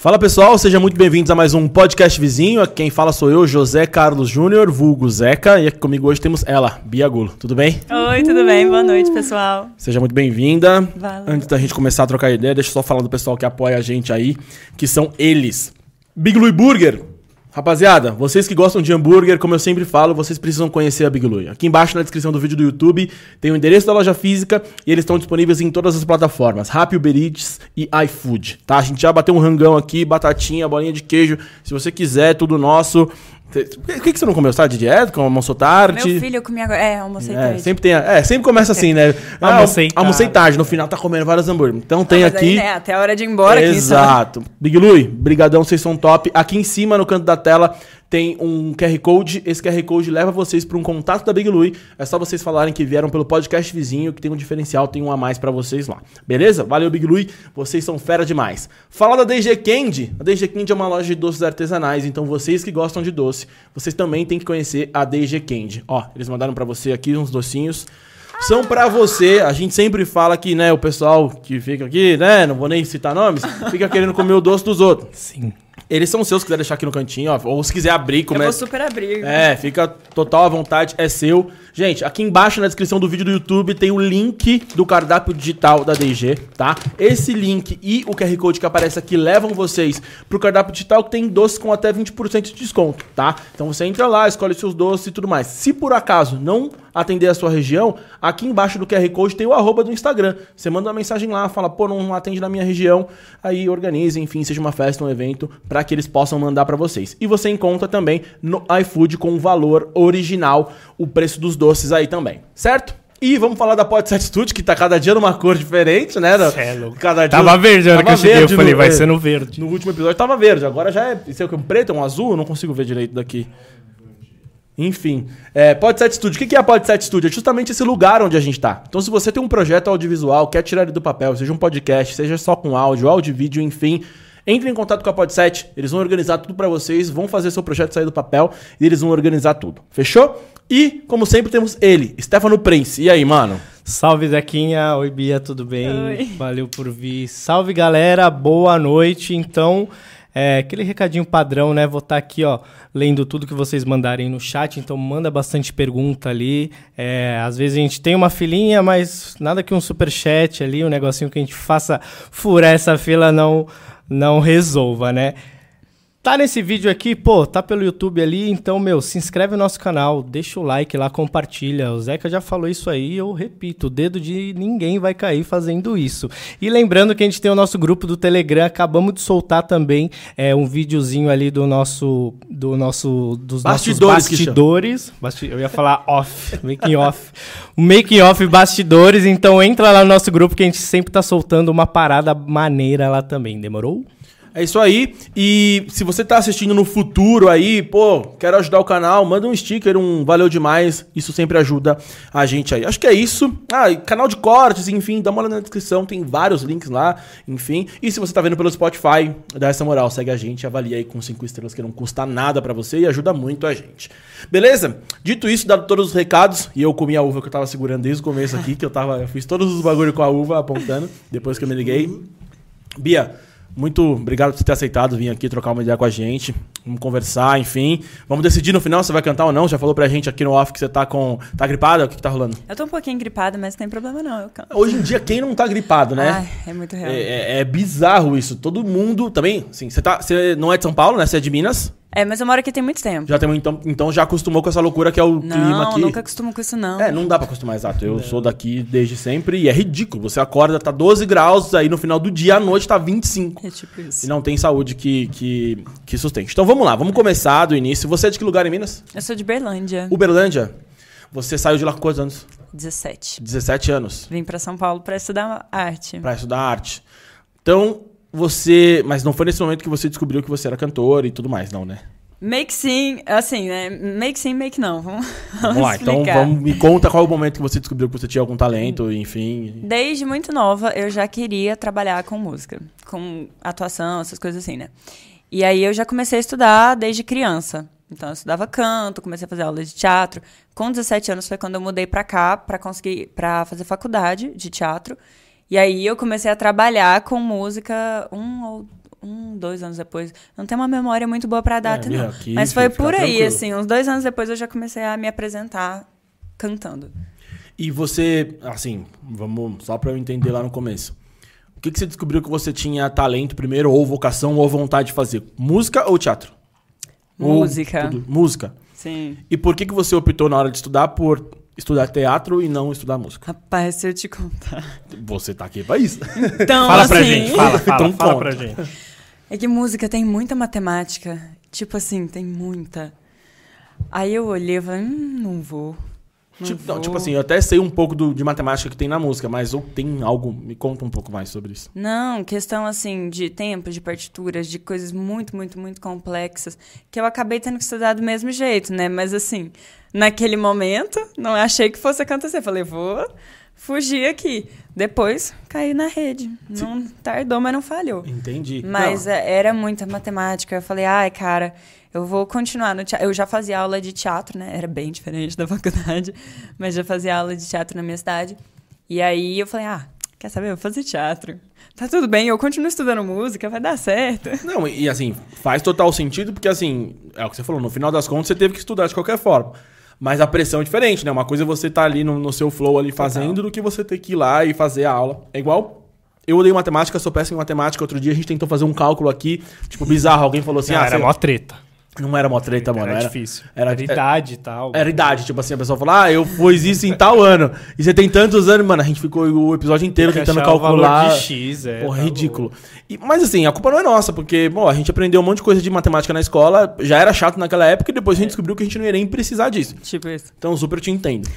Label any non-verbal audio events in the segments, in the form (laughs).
Fala pessoal, sejam muito bem-vindos a mais um podcast vizinho. Aqui quem fala sou eu, José Carlos Júnior, vulgo Zeca, e aqui comigo hoje temos ela, Bia Gulo. Tudo bem? Oi, tudo bem? Boa noite, pessoal. Seja muito bem-vinda. Antes da gente começar a trocar ideia, deixa eu só falar do pessoal que apoia a gente aí, que são eles. Big Louie Burger. Rapaziada, vocês que gostam de hambúrguer, como eu sempre falo, vocês precisam conhecer a Big Louie. Aqui embaixo na descrição do vídeo do YouTube tem o endereço da loja física e eles estão disponíveis em todas as plataformas, Rappi, Uber Eats e iFood, tá? A gente já bateu um rangão aqui, batatinha, bolinha de queijo, se você quiser, tudo nosso. O que, que você não comeu? Você tá de dieta? Com almoçou tarde? Meu filho, eu comi agora. É, almocei É, tarde. sempre tem. É, sempre começa assim, né? Ah, Almocei almocei tarde. tarde. No final tá comendo vários hambúrguer. Então tem Mas aí, aqui. né, até a hora de ir embora aqui. Exato. Big Louie, brigadão, vocês são top. Aqui em cima, no canto da tela, tem um QR Code. Esse QR Code leva vocês para um contato da Big Louie. É só vocês falarem que vieram pelo podcast vizinho, que tem um diferencial, tem um a mais para vocês lá. Beleza? Valeu, Big Louie. Vocês são fera demais. Fala da DG Candy. A DG Candy é uma loja de doces artesanais, então vocês que gostam de doce, vocês também têm que conhecer a DG Candy. Ó, eles mandaram para você aqui uns docinhos. São pra você, a gente sempre fala que, né, o pessoal que fica aqui, né, não vou nem citar nomes, fica querendo comer o doce dos outros. Sim. Eles são seus, se quiser deixar aqui no cantinho, ó, ou se quiser abrir, Eu começa. vou super abrir. É, fica total à vontade, é seu. Gente, aqui embaixo na descrição do vídeo do YouTube tem o link do cardápio digital da DG, tá? Esse link e o QR Code que aparece aqui levam vocês pro cardápio digital que tem doces com até 20% de desconto, tá? Então você entra lá, escolhe seus doces e tudo mais. Se por acaso não atender a sua região, aqui embaixo do QR Code tem o arroba do Instagram. Você manda uma mensagem lá, fala, pô, não atende na minha região, aí organize, enfim, seja uma festa, um evento, para que eles possam mandar para vocês. E você encontra também no iFood com o valor original, o preço dos doces aí também, certo? E vamos falar da Podset Studio, que tá cada dia numa cor diferente, né? Cê é. Cada dia... Tava verde a hora que eu cheguei, eu falei, no- vai é, ser no verde. No último episódio tava verde, agora já é. Isso é o que? Um preto, um azul? Eu não consigo ver direito daqui. Enfim, é, Podset Studio. O que é a Podset Studio? É justamente esse lugar onde a gente tá. Então, se você tem um projeto audiovisual, quer tirar ele do papel, seja um podcast, seja só com áudio, áudio, e vídeo, enfim, entre em contato com a Podset. Eles vão organizar tudo pra vocês, vão fazer seu projeto sair do papel e eles vão organizar tudo. Fechou? E, como sempre, temos ele, Stefano Prince. E aí, mano? Salve, Zequinha. Oi, Bia, tudo bem? Oi. Valeu por vir. Salve, galera. Boa noite. Então, é, aquele recadinho padrão, né? Vou estar aqui, ó, lendo tudo que vocês mandarem no chat. Então, manda bastante pergunta ali. É, às vezes a gente tem uma filinha, mas nada que um superchat ali, um negocinho que a gente faça furar essa fila não, não resolva, né? Tá nesse vídeo aqui, pô, tá pelo YouTube ali, então, meu, se inscreve no nosso canal, deixa o like lá, compartilha. O Zeca já falou isso aí, eu repito, o dedo de ninguém vai cair fazendo isso. E lembrando que a gente tem o nosso grupo do Telegram, acabamos de soltar também é, um videozinho ali do nosso, do nosso, dos Bastidores, nossos bastidores. Basti- eu ia falar off, (laughs) making off. Making off bastidores, então entra lá no nosso grupo que a gente sempre tá soltando uma parada maneira lá também, demorou? É isso aí. E se você tá assistindo no futuro aí, pô, quero ajudar o canal, manda um sticker, um valeu demais. Isso sempre ajuda a gente aí. Acho que é isso. Ah, canal de cortes, enfim, dá uma olhada na descrição, tem vários links lá, enfim. E se você tá vendo pelo Spotify, dá essa moral, segue a gente, avalia aí com cinco estrelas que não custa nada pra você e ajuda muito a gente. Beleza? Dito isso, dado todos os recados, e eu comi a uva que eu tava segurando desde o começo aqui, que eu tava, eu fiz todos os bagulho com a uva apontando, depois que eu me liguei. Bia, muito obrigado por você ter aceitado vir aqui trocar uma ideia com a gente. Vamos conversar, enfim. Vamos decidir no final se você vai cantar ou não. Já falou pra gente aqui no off que você tá com. tá gripada? O que, que tá rolando? Eu tô um pouquinho gripada, mas não tem problema não, eu canto. Hoje em dia, quem não tá gripado, né? Ai, é muito real. É, é- é bizarro isso. Todo mundo. Também, sim, você, tá, você não é de São Paulo, né? Você é de Minas. É, mas eu moro aqui tem muito tempo. Já tem, então, então já acostumou com essa loucura que é o clima Não, aqui. nunca acostumo com isso não. É, não dá pra acostumar, exato. Eu sou daqui desde sempre e é ridículo. Você acorda, tá 12 graus, aí no final do dia, à noite tá 25. É tipo isso. E não tem saúde que, que, que sustente. Então vamos lá, vamos começar do início. Você é de que lugar em Minas? Eu sou de Berlândia, Uberlândia. Você saiu de lá com quantos anos? 17. 17 anos. Vim pra São Paulo pra estudar arte. Pra estudar arte. Então, você. Mas não foi nesse momento que você descobriu que você era cantor e tudo mais, não, né? Make sim, assim, né? Make sim, make não. (laughs) Vamos, Vamos lá, então explicar. vamos, me conta qual é o momento que você descobriu que você tinha algum talento, enfim. Desde muito nova, eu já queria trabalhar com música, com atuação, essas coisas assim, né? E aí eu já comecei a estudar desde criança. Então eu estudava canto, comecei a fazer aula de teatro. Com 17 anos foi quando eu mudei pra cá pra conseguir para fazer faculdade de teatro. E aí eu comecei a trabalhar com música um ou um, dois anos depois. Não tenho uma memória muito boa pra data, É, não. aqui, Mas foi por aí, tranquilo. assim, uns dois anos depois eu já comecei a me apresentar cantando. E você, assim, vamos só pra eu entender lá no começo. O que, que você descobriu que você tinha talento primeiro, ou vocação, ou vontade de fazer? Música ou teatro? Ou Música. tudo? Música. Sim. E por que, que você optou na hora de estudar por estudar teatro e não estudar música? Rapaz, se eu te contar. Você tá aqui pra isso. Então, Fala assim, pra gente, fala, fala, Então fala pra gente. É que música tem muita matemática. Tipo assim, tem muita. Aí eu olhei e falei, hum, não vou. Não Tipo, não, vou. tipo assim, eu até sei um pouco do- de matemática que tem na música, mas ou tem algo, me conta um pouco mais sobre isso. Não, questão assim de tempo, de partituras, de coisas muito, muito, muito complexas, que eu acabei tendo que estudar do mesmo jeito, né? Mas assim, naquele momento, não achei que fosse acontecer. Falei, vou fugir aqui. Depois, caí na rede. Não tardou, mas não falhou. Entendi. Mas Não, é, era muita matemática. Eu falei, ai, cara, eu vou continuar no teatro. Eu já fazia aula de teatro, né? Era bem diferente da (laughs) faculdade, mas já fazia aula de teatro na minha cidade. E aí eu falei, ah, quer saber? Eu vou fazer teatro. Tá tudo bem, eu continuo estudando música, vai dar certo. (laughs) Não, e assim, faz total sentido, porque assim, é o que você falou, no final das contas você teve que estudar de qualquer forma. Mas a pressão é diferente, né? Uma coisa é você tá ali no, no seu flow ali fazendo do que você ter que ir lá e fazer a aula. É igual. Eu odeio matemática, sou péssimo em matemática. Outro dia a gente tentou fazer um cálculo aqui, tipo, bizarro. Alguém falou assim: Não, ah, era você- mó treta. Não era mó treta, mano. era Era, difícil. Era, Era, idade e tal. era idade, tipo assim, a pessoa falou, ah, eu fiz isso em tal ano. E você tem tantos anos, mano. A gente ficou o episódio inteiro Tem tentando achar o valor calcular. de X, é, Porra, tá ridículo. E- mas assim, a culpa não é nossa, porque, bom, a gente aprendeu um monte de coisa de matemática na escola, já era chato naquela época, e depois a gente descobriu que a gente não ia nem precisar disso. Tipo isso. Então, super te entendo.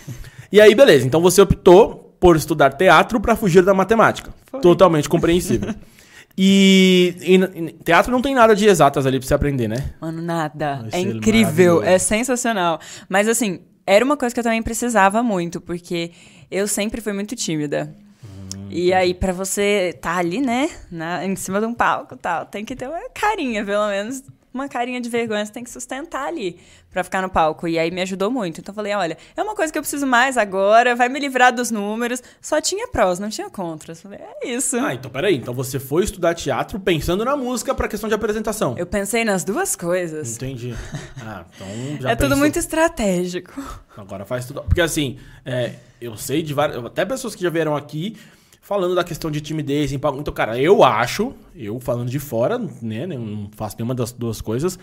E aí, beleza. Então você optou por estudar teatro pra fugir da matemática. Foi. Totalmente compreensível. (laughs) E, e teatro não tem nada de exatas ali pra você aprender, né? Mano, nada. Vai É incrível, é sensacional. Mas assim, era uma coisa que eu também precisava muito, porque eu sempre fui muito tímida. Hum, E aí, pra você tá ali, né, na, em cima de um palco e tal, tem que ter uma carinha, pelo menos uma carinha de vergonha, você tem que sustentar ali pra ficar no palco. E aí me ajudou muito. Então eu falei, olha, é uma coisa que eu preciso mais agora, vai me livrar dos números. Só tinha prós, não tinha contras. Falei, é isso. Ah, então peraí. Então você foi estudar teatro pensando na música pra questão de apresentação. Eu pensei nas duas coisas. Entendi. (laughs) Ah, então já é tudo pensou- muito estratégico. Agora faz tudo. Porque assim, é, eu sei de várias. Até pessoas que já vieram aqui falando da questão de timidez. Então, cara, eu acho, eu falando de fora, né? né, Não faço nenhuma das duas coisas,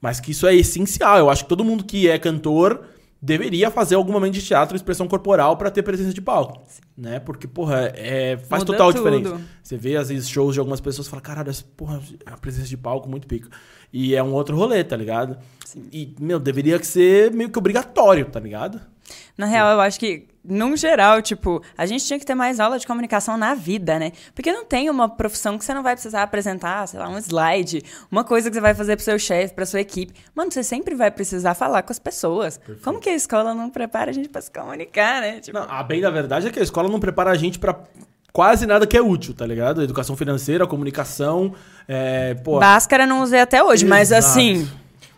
mas que isso é essencial. Eu acho que todo mundo que é cantor deveria fazer algum momento de teatro, expressão corporal pra ter presença de palco, né? Porque, porra, é, faz Muda total tudo. diferença. Você vê às vezes shows de algumas pessoas e fala, caralho, essa, porra, a presença de palco muito pica. E é um outro rolê, tá ligado? E, meu, deveria ser meio que obrigatório, tá ligado? Na real, eu acho que, num geral, tipo, a gente tinha que ter mais aula de comunicação na vida, né? Porque não tem uma profissão que você não vai precisar apresentar, sei lá, um slide, uma coisa que você vai fazer pro seu chefe, pra sua equipe. Mano, você sempre vai precisar falar com as pessoas. Como que a escola não prepara a gente pra se comunicar, né? Tipo, Não, a bem da verdade é que a escola não prepara a gente pra quase nada que é útil, tá ligado? Educação financeira, comunicação, é, pô, Báscara não usei até hoje, mas Exato. assim,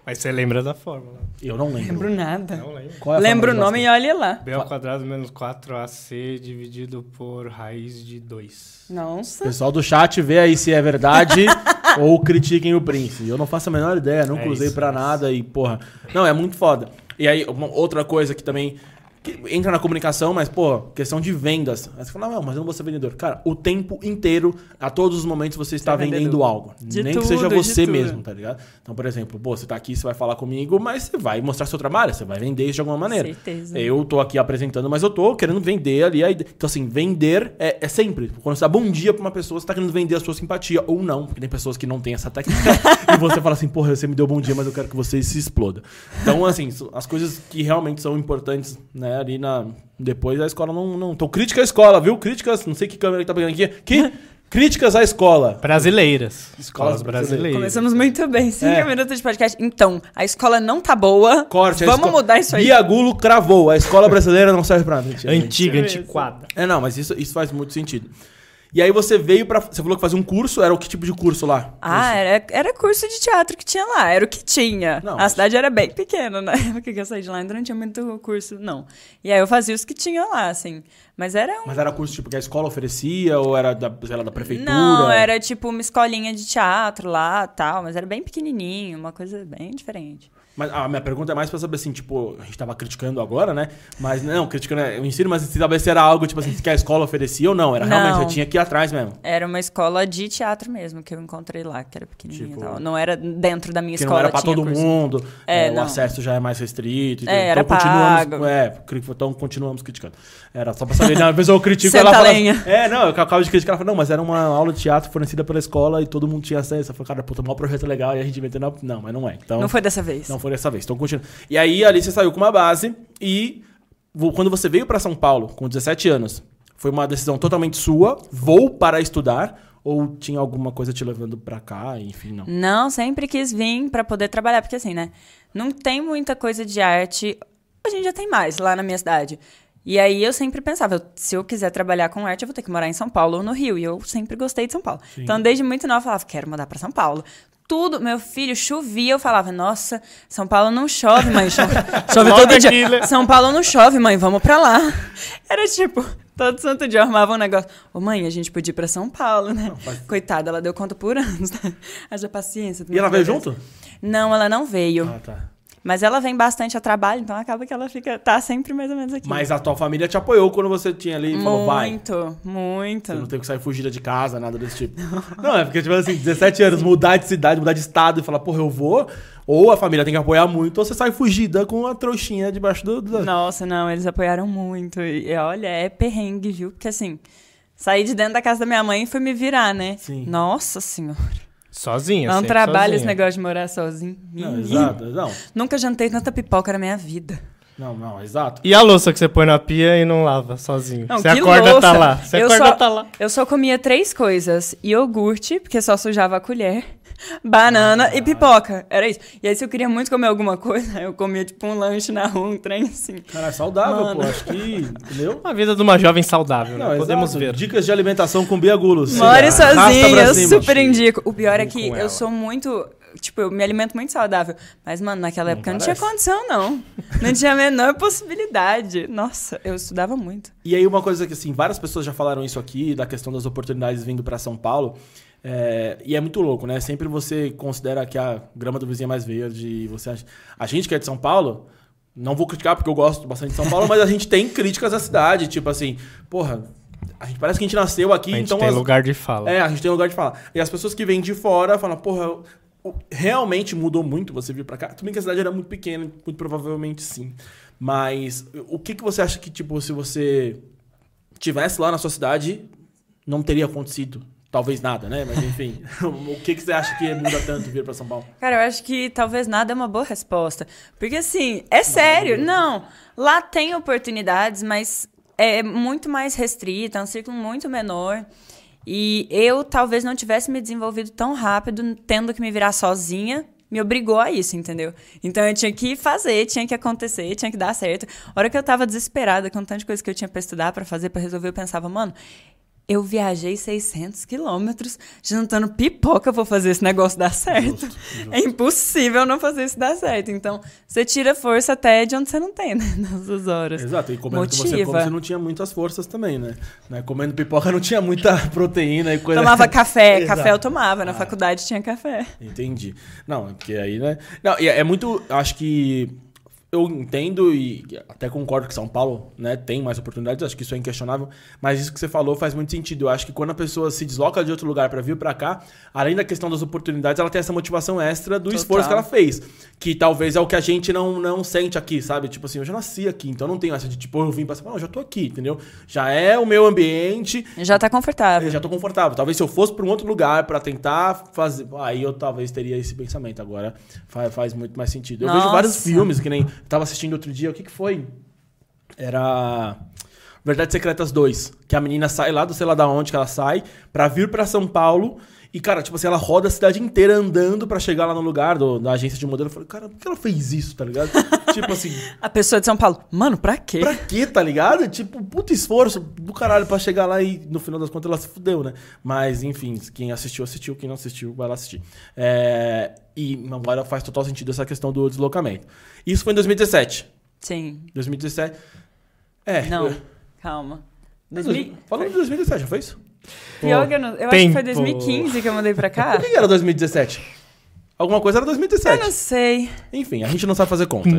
Mas você lembra da fórmula. eu não lembro. lembro nada. Não lembro. Qual é a Lembro o nome e olha lá. B ao quadrado menos 4AC dividido por raiz de 2. Nossa. Pessoal do chat, vê aí se é verdade (laughs) ou critiquem o Prince. Eu não faço a menor ideia, não É cruzei pra é isso. nada e, porra. Não, é muito foda. E aí, uma outra coisa que também. Que entra na comunicação, mas, pô, questão de vendas. Aí você fala, não, mas eu não vou ser vendedor. Cara, o tempo inteiro, a todos os momentos, você está é vendendo algo. De Nem que tudo, seja de você mesmo, tá ligado? Então, por exemplo, pô, você tá aqui, você vai falar comigo, mas você vai mostrar seu trabalho, você vai vender isso de alguma maneira. Certeza. Eu tô aqui apresentando, mas eu tô querendo vender ali. a Então, assim, vender é, é sempre. Quando você dá bom dia pra uma pessoa, você tá querendo vender a sua simpatia. Ou não, porque tem pessoas que não têm essa técnica. (laughs) e você fala assim, porra, você me deu bom dia, mas eu quero que você se exploda. Então, assim, as coisas que realmente são importantes, né, ali na. Depois a escola não. não... Então, crítica à escola, viu? Críticas, não sei que câmera que tá pegando aqui. Que? (laughs) Críticas à escola. Brasileiras. Escolas brasileiras. Começamos muito bem, cinco É. minutos de podcast. Então, a escola não tá boa. Corte. a Vamos esco- mudar isso aí. Bia Gulo cravou. A escola brasileira não serve pra nada. Antiga, Isso. antiquada. É, não, mas isso, isso faz muito sentido. E aí você veio pra. Você falou que fazia um curso, era o que tipo de curso lá? Ah, era, era curso de teatro que tinha lá, era o que tinha. Não, a mas- cidade era bem pequena (laughs) na época que eu saí de lá, ainda não tinha muito curso, não. E aí eu fazia os que tinha lá, assim. Mas era um. Mas era curso tipo que a escola oferecia, ou era da, sei lá, da prefeitura? Não, era tipo uma escolinha de teatro lá tal, mas era bem pequenininho, uma coisa bem diferente. Mas a minha pergunta é mais pra saber assim, tipo, a gente tava criticando agora, né? Mas não, criticando é, o ensino, mas talvez era algo, tipo assim, que a escola oferecia ou não. Era realmente, Não. você tinha que ir atrás mesmo. Era uma escola de teatro mesmo que eu encontrei lá, que era pequenininha Tipo, e tal. Não era dentro da minha escola. não era pra todo curso. mundo, É, é, o acesso já é mais restrito. É, era então continuamos, pago. é, então continuamos criticando. Era só pra saber, né? Às vezes eu critico ela fala, lenha. É, não, eu acabo de criticar, ela fala, não, mas era uma aula de teatro fornecida pela escola e todo mundo tinha acesso. Eu falei, cara, puta, maior projeto legal e a gente inventando. Não, mas não é. Então, Não foi dessa vez. Não foi dessa vez. Então continua. E aí ali você saiu com uma base e quando você veio pra São Paulo com 17 anos, foi uma decisão totalmente sua, vou para estudar ou tinha alguma coisa te levando pra cá, enfim, não. Não, sempre quis vir pra poder trabalhar, porque assim, né? Não tem muita coisa de arte. A gente já tem mais lá na minha cidade. E aí eu sempre pensava, se eu quiser trabalhar com arte, eu vou ter que morar em São Paulo ou no Rio. E eu sempre gostei de São Paulo. Então, desde muito nova, eu falava, quero mudar pra São Paulo. Tudo, meu filho, chovia, eu falava, nossa, São Paulo não chove, mãe, chove, (laughs) chove todo dia. São Paulo não chove, mãe, vamos pra lá. (laughs) Era tipo, todo santo dia eu armava um negócio. Ô, mãe, a gente podia ir pra São Paulo, né? Coitada, ela deu conta por (laughs) anos. né? Haja paciência. E ela veio junto? Não, ela não veio. Ah, tá. Mas ela vem bastante a trabalho, então acaba que ela fica, tá sempre mais ou menos aqui. Mas a tua família te apoiou quando você tinha ali e falou, vai. muito, muito. Você não teve que sair fugida de casa, nada desse tipo. Não, é porque, tipo assim, 17 anos, mudar de cidade, mudar de estado e falar, porra, eu vou. Ou a família tem que apoiar muito, ou você sai fugida com a trouxinha debaixo do. do... Nossa, não, eles apoiaram muito. E olha, é perrengue, viu? Porque assim, saí de dentro da casa da minha mãe e fui me virar, né? Sim. Nossa senhora. Sozinha, É um sempre trabalho sozinha. esse negócio de morar sozinho. Não, exato, não. Nunca jantei tanta pipoca na minha vida. Não, não, exato. E a louça que você põe na pia e não lava sozinho? Não, você que acorda, louça. tá lá. Você eu acorda, só, tá lá. Eu só comia três coisas: iogurte, porque só sujava a colher, banana Ah. e pipoca. Era isso. E aí, se eu queria muito comer alguma coisa, (laughs) eu comia tipo um lanche na rua, um trem assim. Cara, é saudável, Mano. pô. Acho que. Entendeu? (laughs) A vida de uma jovem saudável, né? Não, Podemos exato. ver. Dicas de alimentação com Bia Gulos. More sozinha, eu cima. super indico. O pior é que eu ela. sou muito. Tipo, eu me alimento muito saudável. Mas, mano, naquela época não tinha parece. condição, não. Não tinha a menor possibilidade. Nossa, eu estudava muito. E aí, uma coisa que, assim, várias pessoas já falaram isso aqui, da questão das oportunidades vindo pra São Paulo. É, e é muito louco, né? Sempre você considera que a grama do vizinho é mais verde. E você acha... A gente que é de São Paulo, não vou criticar porque eu gosto bastante de São Paulo, mas a gente tem críticas à cidade. Tipo assim, porra, a gente parece que a gente nasceu aqui, A gente então. tem as- lugar de fala. É, a gente tem lugar de falar. E as pessoas que vêm de fora falam, porra, realmente mudou muito você vir pra cá? Tudo bem que a cidade era muito pequena, muito provavelmente sim. Mas o que, que você acha que, tipo, se você tivesse lá na sua cidade, não teria acontecido? Talvez nada, né? Mas enfim, (laughs) o que, que você acha que muda tanto vir pra São Paulo? Cara, eu acho que talvez nada é uma boa resposta. Porque, assim, é sério. Não, lá tem oportunidades, mas é muito mais restrita, é um círculo muito menor. E eu talvez não tivesse me desenvolvido tão rápido, tendo que me virar sozinha. Me obrigou a isso, entendeu? Então eu tinha que fazer, tinha que acontecer, tinha que dar certo. A hora que eu tava desesperada com tanta coisa que eu tinha pra estudar, pra fazer, pra resolver, eu pensava, mano, eu viajei 600 quilômetros jantando pipoca pra fazer esse negócio dar certo. É impossível não fazer isso dar certo. Então, você tira força até de onde você não tem, né? (laughs) Nessas horas. Exato, e comendo que você Motiva. come, você não tinha muitas forças também, né? né? Comendo pipoca não tinha muita (laughs) proteína e coisa... Tomava (laughs) café, Exato. café eu tomava. Na Ah. faculdade tinha café. Entendi. Não, porque aí, né? Não, é é muito. Acho que. Eu entendo e até concordo que São Paulo né, tem mais oportunidades, acho que isso é inquestionável, mas isso que você falou faz muito sentido. Eu acho que quando a pessoa se desloca de outro lugar para vir para cá, além da questão das oportunidades, ela tem essa motivação extra do Total. esforço que ela fez. Que talvez é o que a gente não, não sente aqui, sabe? Tipo assim, eu já nasci aqui, então não tenho essa de tipo, eu vim pra São Paulo, já tô aqui, entendeu? Já é o meu ambiente, Já tá confortável. eu já tô confortável. Talvez se eu fosse para um outro lugar para tentar fazer, aí eu talvez teria esse pensamento. Agora faz, faz muito mais sentido. Eu vejo Nossa. vários filmes que nem tava assistindo outro dia. O que que foi? Era Verdades Secretas 2, que a menina sai lá do sei lá da onde que ela sai, pra vir pra São Paulo. E, cara, tipo assim, ela roda a cidade inteira andando pra chegar lá no lugar do- da agência de modelo. Eu falei, cara, por que ela fez isso, tá ligado? (laughs) tipo assim, A pessoa de São Paulo, mano, pra quê? pra quê, tá ligado? Tipo, puta esforço do caralho pra chegar lá e no final das contas ela se fudeu, né? Mas, enfim, quem assistiu, assistiu. Quem não assistiu, vai lá assistir. É, E agora faz total sentido essa questão do deslocamento. Isso foi em 2017. Sim. 2017. É. Não, eu- calma. 2000... Falando de 2017, já foi isso? Pior que eu, não... eu acho que foi Tempo. 2015 que eu mudei pra cá. (laughs) O que era 2017? Alguma coisa era Eu 2017. não sei. Enfim, a gente não sabe fazer conta.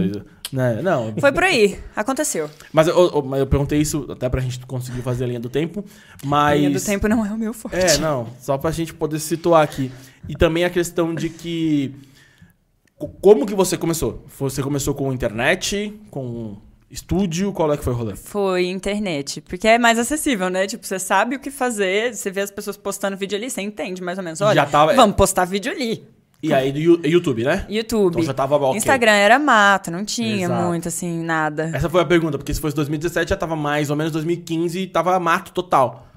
né? Não. Foi por aí. Aconteceu. Mas eu, eu- eu perguntei isso até pra gente conseguir fazer a linha do tempo. Mas. A linha do tempo não é o meu forte. É, não. Só pra gente poder se situar aqui. E também a questão de que. co- Como que você começou? Você começou com internet, com estúdio? Qual é que foi o rolê? Foi internet. Porque é mais acessível, né? Tipo, você sabe o que fazer, você vê as pessoas postando vídeo ali, você entende mais ou menos. Olha, Já tava- vamos postar vídeo ali. E aí, do YouTube, né? YouTube. Então já tava ok. Instagram era mato, não tinha Exato. muito, assim, nada. Essa foi a pergunta, porque se fosse 2017 já tava mais ou menos 2015 e tava mato total.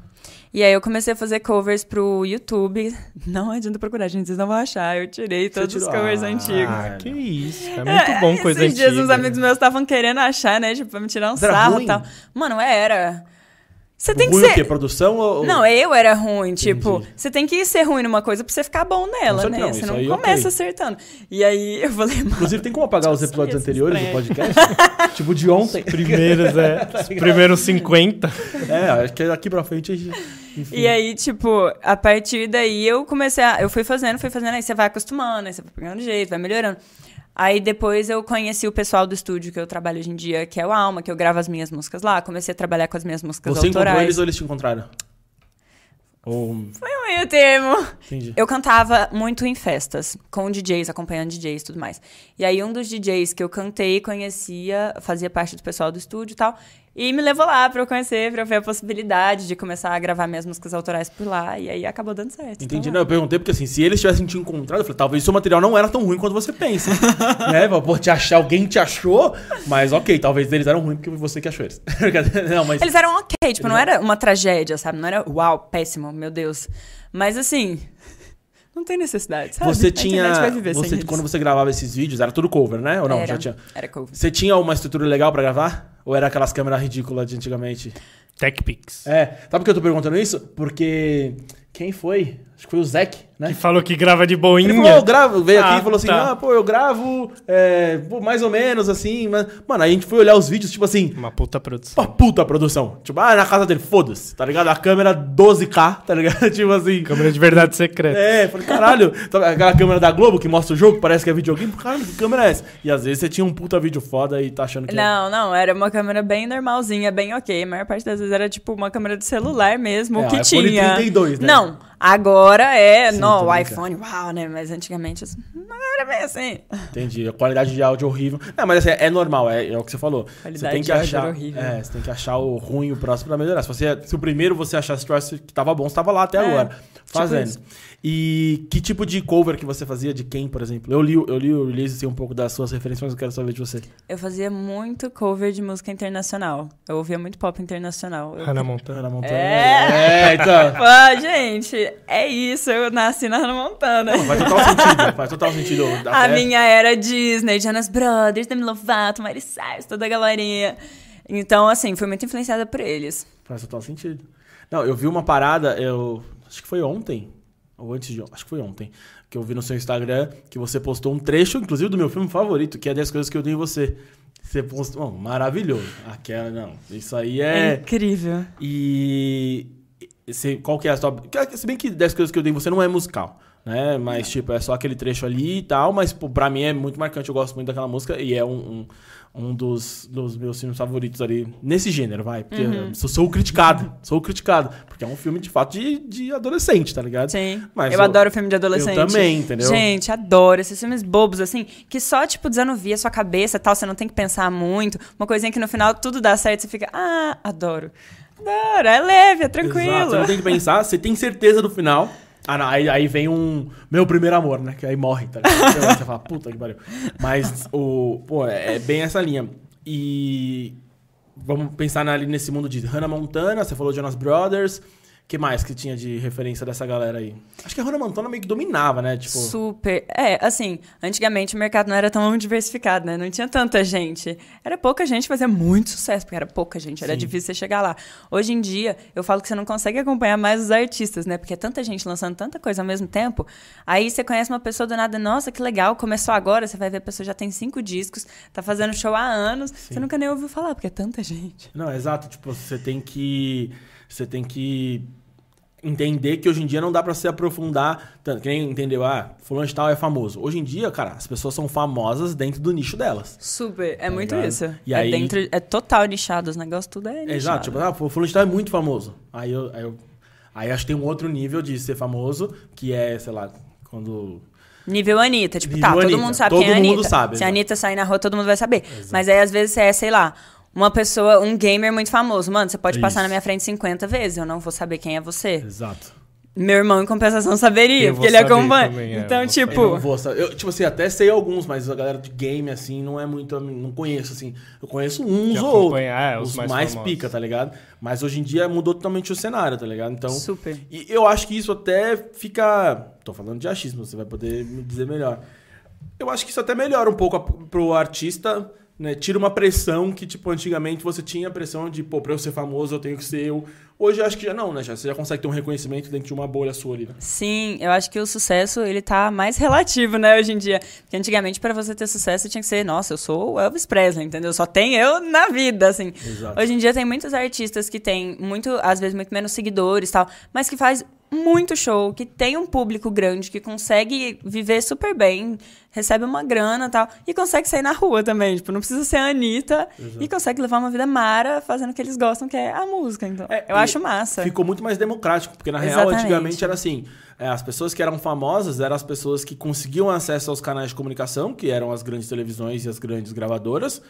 E aí eu comecei a fazer covers pro YouTube. Não adianta procurar, gente, vocês não vão achar. Eu tirei todos os covers Ah, antigos. Ah, que isso, cara. Muito bom coisa Esses dias antiga. uns amigos meus estavam querendo achar, né? Tipo, pra me tirar um era sarro ruim? e tal. Mano, era. Você tem que Ruim o ser. quê? Produção ou... Não, eu era ruim, tipo, Entendi. você tem que ser ruim numa coisa pra você ficar bom nela, né? Você não começa ok. acertando. E aí eu falei, mano, Inclusive, tem como apagar os episódios Esse anteriores do podcast? (laughs) tipo, de ontem. Primeiros, é. (laughs) Os primeiros 50. É, acho que daqui pra frente... a gente- Enfim. E aí, tipo, a partir daí eu comecei a. Eu fui fazendo, fui fazendo, aí você vai acostumando, aí você vai pegando jeito, vai melhorando. Aí depois eu conheci o pessoal do estúdio que eu trabalho hoje em dia, que é o Alma, que eu gravo as minhas músicas lá. Comecei a trabalhar com as minhas músicas Você encontrou autorais. eles ou eles te encontraram? Ou... Foi um meio termo. Entendi. Eu cantava muito em festas, com DJs, acompanhando DJs e tudo mais. E aí um dos DJs que eu cantei, conhecia, fazia parte do pessoal do estúdio e tal, e me levou lá pra eu conhecer, pra eu ver a possibilidade de começar a gravar minhas músicas autorais por lá, e aí acabou dando certo. Entendi. Então, Não, eu perguntei porque assim, se eles tivessem te encontrado, eu falei, talvez seu material não era tão ruim quanto você pensa. (laughs) né? Pô, te achar, alguém te achou, mas ok, talvez eles eram ruins porque você que achou eles. (laughs) não, mas. Eles eram ok, tipo, não era uma tragédia, sabe? Não era, uau, péssimo, meu Deus. Mas assim, não tem necessidade, sabe? Você tinha. vai viver sem Você, eles. quando você gravava esses vídeos, era tudo cover, né? Ou não? era, Já tinha. Era cover. Você tinha uma estrutura legal pra gravar? Ou era aquelas câmeras ridículas de antigamente? TechPix. É. Sabe por que eu tô perguntando isso? Porque. Quem foi? Acho que foi o Zac, né? Que falou que grava de Ele falou, eu boinha. gravo, veio aqui Ah, e falou assim: tá. ah, pô, eu gravo é, pô, mais ou menos assim. Mas... Mano, aí a gente foi olhar os vídeos, tipo assim, Uma puta produção. uma puta produção. Tipo, ah, na casa dele, foda-se, tá ligado? A câmera 12K, tá ligado? (laughs) tipo assim. Câmera de verdade secreta. É, falei, caralho, tá- aquela câmera da Globo que mostra o jogo, parece que é videogame, caralho, que câmera é essa? E às vezes você tinha um puta vídeo foda e tá achando que. é- Não, não, era uma câmera bem normalzinha, bem ok. A maior parte das vezes era tipo uma câmera de celular mesmo, É, o que tinha. 32, né? Não, agora é, Sim, não, o iPhone, uau, né? Mas antigamente assim, não era bem assim. Entendi. A qualidade de áudio horrível. Não, mas assim, é normal, é, é o que você falou. Você Qualidade tem que de áudio achar. era horrível. É, você tem que achar o ruim o próximo pra melhorar. Se, você, se o primeiro você achasse que tava bom, você tava lá até É, agora. tipo Fazendo. isso. E que tipo de cover que você fazia de quem, por exemplo? Eu li, o- eu li o release assim, um pouco das suas referências, mas eu quero saber de você. Eu fazia muito cover de música internacional. Eu ouvia muito pop internacional. Eu... Hannah Montana. Ana Montana. É. é então. Pô, gente, é isso, eu nasci na Hannah Montana. Faz total sentido. Faz total sentido. A Até- minha era Disney, Jonas Brothers, Demi Lovato, Miley Cyrus, toda a galerinha. Então, assim, fui muito influenciada por eles. Faz total sentido. Não, eu vi uma parada, eu. Acho que foi ontem. Ou antes de ontem. Acho que foi ontem. Que eu vi no seu Instagram que você postou um trecho, inclusive, do meu filme favorito, que é 10 coisas que eu dei em você. Você postou. Bom, maravilhoso. Aquela, não. Isso aí É, é. incrível. E. Você, qual que é a sua. Se bem que 10 coisas que eu dei em você não é musical. Né? Mas, tipo, é só aquele trecho ali e tal. Mas, pô, pra mim é muito marcante. Eu gosto muito daquela música. E é um, um, um dos, dos meus filmes favoritos ali. Nesse gênero, vai. Porque Uhum. eu sou, sou criticado. Sou criticado. Porque é um filme, de fato, de, de adolescente, tá ligado? Sim. Mas eu, eu- adoro filme de adolescente. eu também, entendeu? Gente, adoro esses filmes bobos, assim, que só, tipo, desanuvia a sua cabeça e tal, você não tem que pensar muito. Uma coisinha que no final tudo dá certo, você fica, ah, adoro. Adoro, é leve, é tranquilo. Exato, você não tem que pensar, você tem certeza do final. Ah, não, aí, aí vem um meu primeiro amor, né? Que aí morre, tá ligado? Você fala, puta que pariu. Mas o. Pô, é é bem essa linha. E. vamos pensar ali nesse mundo de Hannah Montana, você falou Jonas Brothers que mais que tinha de referência dessa galera aí? Acho que a Hannah Montana meio que dominava, né? Tipo... Super. É, assim, antigamente o mercado não era tão diversificado, né? Não tinha tanta gente. Era pouca gente, fazia muito sucesso, porque era pouca gente, era Sim. difícil você chegar lá. Hoje em dia, eu falo que você não consegue acompanhar mais os artistas, né? Porque é tanta gente lançando tanta coisa ao mesmo tempo. Aí você conhece uma pessoa do nada, nossa, que legal, começou agora, você vai ver a pessoa já tem cinco discos, tá fazendo show há anos, Sim. você nunca nem ouviu falar, porque é tanta gente. Não, exato. Tipo, você tem que. Você tem que entender que hoje em dia não dá para se aprofundar tanto. Quem entendeu, ah, fulano de tal é famoso. Hoje em dia, cara, as pessoas são famosas dentro do nicho delas. Super, é tá muito ligado? isso. E é aí... dentro, é total nichado, os negócios tudo é nichado. Exato, tipo, ah, fulano de tal é muito famoso. Aí eu, aí eu aí acho que tem um outro nível de ser famoso, que é, sei lá, quando Nível Anitta, tipo, Nível tá, Anitta. todo mundo sabe todo quem é a Anitta. Mundo sabe, Se a Anitta sair na rua, todo mundo vai saber. Exato. Mas aí, às vezes, é, sei lá, uma pessoa, um gamer muito famoso. Mano, você pode Isso. passar na minha frente 50 vezes, eu não vou saber quem é você. Exato. Meu irmão, em compensação, saberia, eu porque ele acompanha. Também, é, então, tipo. Eu vou eu, tipo assim, até sei alguns, mas a galera de game, assim, não é muito. Não conheço, assim. Eu conheço uns ou outros. É, os, os mais, mais pica, tá ligado? Mas hoje em dia mudou totalmente o cenário, tá ligado? Então. Super. E eu acho que isso até fica. Tô falando de achismo, você vai poder me dizer melhor. Eu acho que isso até melhora um pouco pro artista né, tira uma pressão que, tipo, antigamente você tinha a pressão de, pô, pra eu ser famoso eu tenho que ser eu. Hoje eu acho que já não, né? Já, você já consegue ter um reconhecimento dentro de uma bolha sua ali, né? Sim, eu acho que o sucesso, ele tá mais relativo, né, hoje em dia. Porque antigamente, para você ter sucesso, tinha que ser, nossa, eu sou o Elvis Presley, entendeu? Só tem eu na vida, assim. Exato. Hoje em dia tem muitos artistas que têm muito, às vezes, muito menos seguidores e tal, mas que faz muito show, que tem um público grande, que consegue viver super bem, recebe uma grana e tal, e consegue sair na rua também. Tipo, não precisa ser a Anitta Exato. e consegue levar uma vida mara fazendo o que eles gostam, que é a música. Então, é, eu acho massa. Ficou muito mais democrático, porque na Exatamente. real, antigamente era assim: é, as pessoas que eram famosas eram as pessoas que conseguiam acesso aos canais de comunicação, que eram as grandes televisões e as grandes gravadoras.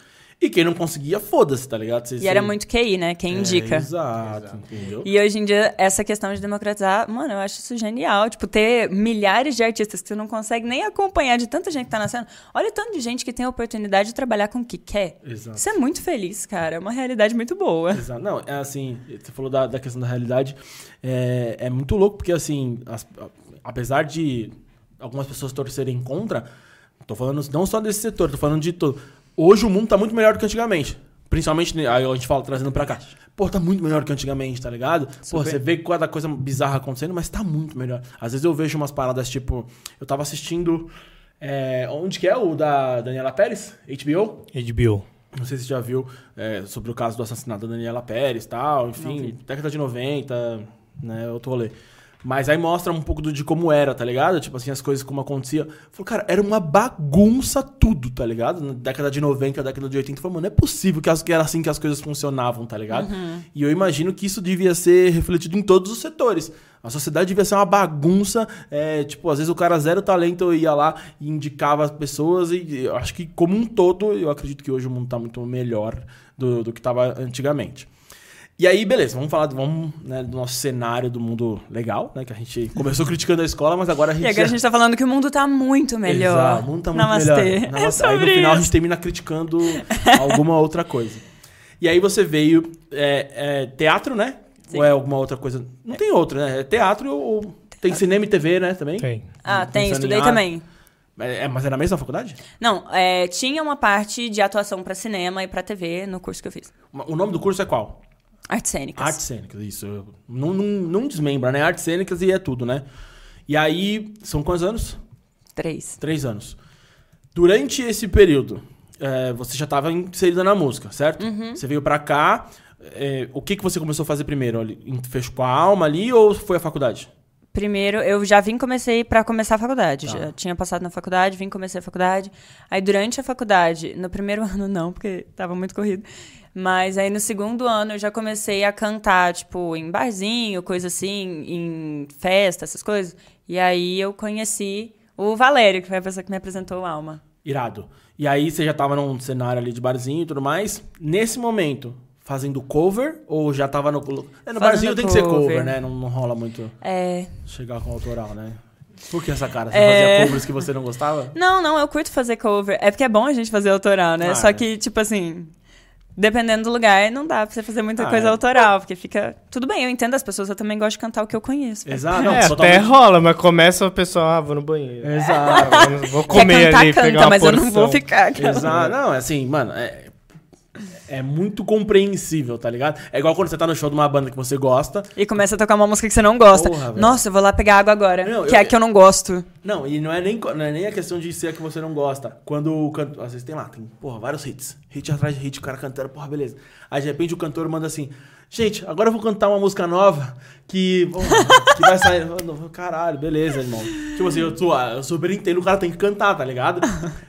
E quem não conseguia, foda-se, tá ligado? Cê, e era muito QI, né? Quem é, indica. Exato, entendeu? E hoje em dia, essa questão de democratizar, mano, eu acho isso genial. Tipo, ter milhares de artistas que você não consegue nem acompanhar de tanta gente que tá nascendo. Olha o tanto de gente que tem a oportunidade de trabalhar com o que quer. Exato. Isso é muito feliz, cara. É uma realidade muito boa. Exato. Não, é assim, você falou da, da questão da realidade. É, é muito louco, porque assim, as, apesar de algumas pessoas torcerem contra, tô falando não só desse setor, tô falando de tudo Hoje o mundo tá muito melhor do que antigamente. Principalmente, aí a gente fala trazendo pra cá. Pô, tá muito melhor do que antigamente, tá ligado? Pô, você vê cada coisa bizarra acontecendo, mas tá muito melhor. Às vezes eu vejo umas paradas, tipo, eu tava assistindo. É, onde que é o da Daniela Pérez? HBO? HBO. Não sei se você já viu é, sobre o caso do assassinato da Daniela Pérez tal, enfim, década de 90, né? Outro rolê. Mas aí mostra um pouco do, de como era, tá ligado? Tipo assim, as coisas como acontecia. Falei, cara, era uma bagunça tudo, tá ligado? Na década de 90, década de 80. Falei, mano, não é possível que, as, que era assim que as coisas funcionavam, tá ligado? Uhum. E eu imagino que isso devia ser refletido em todos os setores. A sociedade devia ser uma bagunça. É, tipo, às vezes o cara zero talento ia lá e indicava as pessoas. E eu acho que, como um todo, eu acredito que hoje o mundo tá muito melhor do, do que tava antigamente. E aí, beleza, vamos falar vamos, né, do nosso cenário do mundo legal, né? Que a gente começou criticando a escola, mas agora a gente. E agora já... a gente tá falando que o mundo tá muito melhor. Exato, o mundo tá muito Namastê. melhor. Namastê. É aí no final isso. a gente termina criticando alguma outra coisa. E aí você veio. É, é, teatro, né? Sim. Ou é alguma outra coisa? Não tem outra, né? É teatro ou. Tem cinema e TV, né? Também? Tem. Ah, tem, estudei também. É, mas é na mesma faculdade? Não, é, tinha uma parte de atuação para cinema e para TV no curso que eu fiz. O nome do curso é qual? Artes cênicas. Artes cênicas, isso. Não, não, não desmembra, né? Artes cênicas e é tudo, né? E aí, são quantos anos? Três. Três anos. Durante esse período, é, você já estava inserida na música, certo? Uhum. Você veio para cá. É, o que, que você começou a fazer primeiro? Fechou com a alma ali ou foi a faculdade? Primeiro, eu já vim comecei para começar a faculdade. Tá. Já tinha passado na faculdade, vim comecei a faculdade. Aí durante a faculdade, no primeiro (laughs) ano não, porque tava muito corrido. Mas aí no segundo ano eu já comecei a cantar, tipo, em barzinho, coisa assim, em festa, essas coisas. E aí eu conheci o Valério, que foi a pessoa que me apresentou o Alma. Irado. E aí você já tava num cenário ali de barzinho e tudo mais. Nesse momento, fazendo cover ou já tava no. É, no barzinho tem que ser cover, né? Não, não rola muito. É. Chegar com autoral, né? Por que essa cara? Você é... fazia covers que você não gostava? Não, não, eu curto fazer cover. É porque é bom a gente fazer autoral, né? Ah, Só é. que, tipo assim, dependendo do lugar, não dá pra você fazer muita Ah, coisa é. autoral, porque fica. Tudo bem, eu entendo as pessoas, eu também gosto de cantar o que eu conheço. Exato, não, é, até totalmente. rola, mas começa o pessoal, ah, vou no banheiro. Exato. (laughs) Vou Quer comer cantar, ali, pegar canta, uma mas eu não porção. vou ficar. Exato. Não, é assim, mano, é, é muito compreensível, tá ligado? É igual quando você tá no show de uma banda que você gosta. E começa a tocar uma música que você não gosta. Porra. Nossa, eu vou lá pegar água agora, Não, que eu- é a que eu não gosto. Não, e não é nem, não é nem a questão de ser a que você não gosta. Quando o cantor. Às vezes tem lá, tem, porra, vários hits. Hit atrás de hit, o cara cantando, porra, beleza. Aí de repente o cantor manda assim. Gente, agora eu vou cantar uma música nova que, que vai sair. Caralho, beleza, irmão. Tipo assim, eu, sou, eu super entendo, o cara tem que cantar, tá ligado?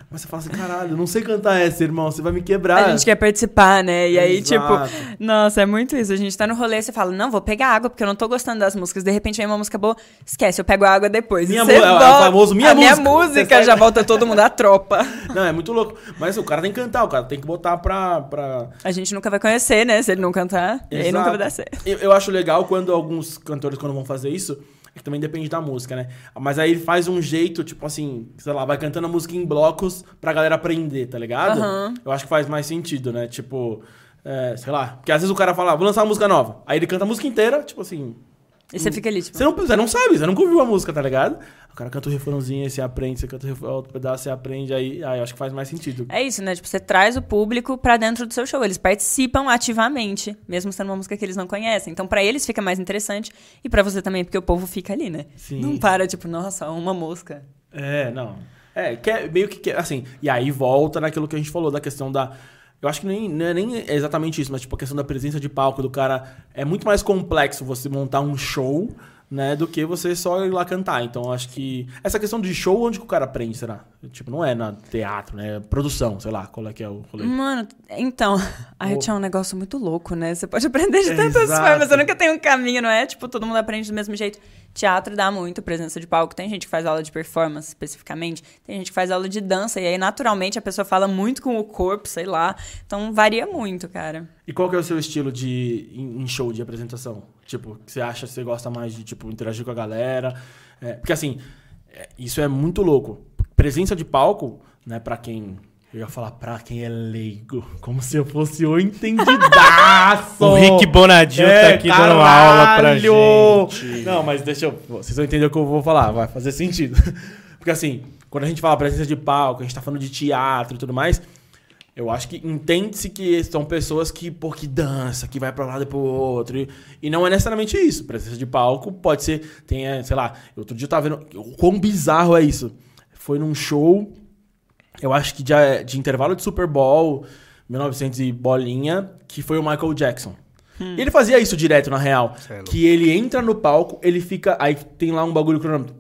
Mas você fala assim, caralho, eu não sei cantar essa, irmão, você vai me quebrar. A gente quer participar, né? E aí, Exato. tipo, nossa, é muito isso. A gente tá no rolê você fala, não, vou pegar água porque eu não tô gostando das músicas. De repente vem uma música boa, esquece, eu pego a água depois. Minha você mu- é o volta- famoso minha a minha música. Você música sai- já volta todo mundo à tropa. (laughs) Não, é muito louco. Mas o cara tem que cantar, o cara tem que botar pra. pra... A gente nunca vai conhecer, né? Se ele não cantar, Exato. nunca vai dar certo. Eu, eu acho legal quando alguns cantores, quando vão fazer isso, é que também depende da música, né? Mas aí ele faz um jeito, tipo assim, sei lá, vai cantando a música em blocos pra galera aprender, tá ligado? Aham. Eu acho que faz mais sentido, né? Tipo, é, sei lá. Porque às vezes o cara fala, "Ah, vou lançar uma música nova. Aí ele canta a música inteira, tipo assim. E você fica ali, tipo, Você não, você não sabe, você nunca ouviu a música, tá ligado? O cara canta o refrãozinho, aí você aprende, você canta o outro pedaço, você aprende, aí, aí acho que faz mais sentido. É isso, né? Tipo, você traz o público pra dentro do seu show. Eles participam ativamente, mesmo sendo uma música que eles não conhecem. Então, pra eles fica mais interessante e pra você também, porque o povo fica ali, né? Sim. Não para, tipo, nossa, uma música. É, não. É, que é meio que, que- assim, e aí volta naquilo que a gente falou da questão da eu acho que nem, não é nem exatamente isso, mas tipo a questão da presença de palco do cara é muito mais complexo você montar um show, né, do que você só ir lá cantar. Então eu acho que essa questão de show onde que o cara aprende, será? Tipo, não é na teatro, né, é produção, sei lá, qual é que é o rolê. Mano, então, (laughs) a arte é um negócio muito louco, né? Você pode aprender de (laughs) tantas exato. formas, você nunca tem um caminho, não é? Tipo, todo mundo aprende do mesmo jeito. Teatro dá muito presença de palco. Tem gente que faz aula de performance, especificamente. Tem gente que faz aula de dança. E aí, naturalmente, a pessoa fala muito com o corpo, sei lá. Então, varia muito, cara. E qual que é o seu estilo de em show de apresentação? Tipo, você acha que você gosta mais de tipo interagir com a galera? É, porque assim, é, isso é muito louco. Presença de palco, né, Pra quem eu ia falar pra quem é leigo, como se eu fosse o entendidaço. (laughs) O Rick Bonadil tá aqui dando aula pra gente. Não, mas deixa eu. Vocês vão entender o que eu vou falar, vai fazer sentido. (laughs) Porque assim, quando a gente fala presença de palco, a gente tá falando de teatro e tudo mais. Eu acho que entende-se que são pessoas que, pô, que dança, que vai pra um lado e pro outro. E, e não é necessariamente isso. Presença de palco pode ser. Tem, é, sei lá, outro dia eu tava vendo. O quão bizarro é isso. Foi num show, eu acho que de, de intervalo de Super Bowl, 1900 e bolinha, que foi o Michael Jackson. E ele fazia isso direto, na real. É louco. que ele entra no palco, ele fica. Aí tem lá um bagulho cronômetro.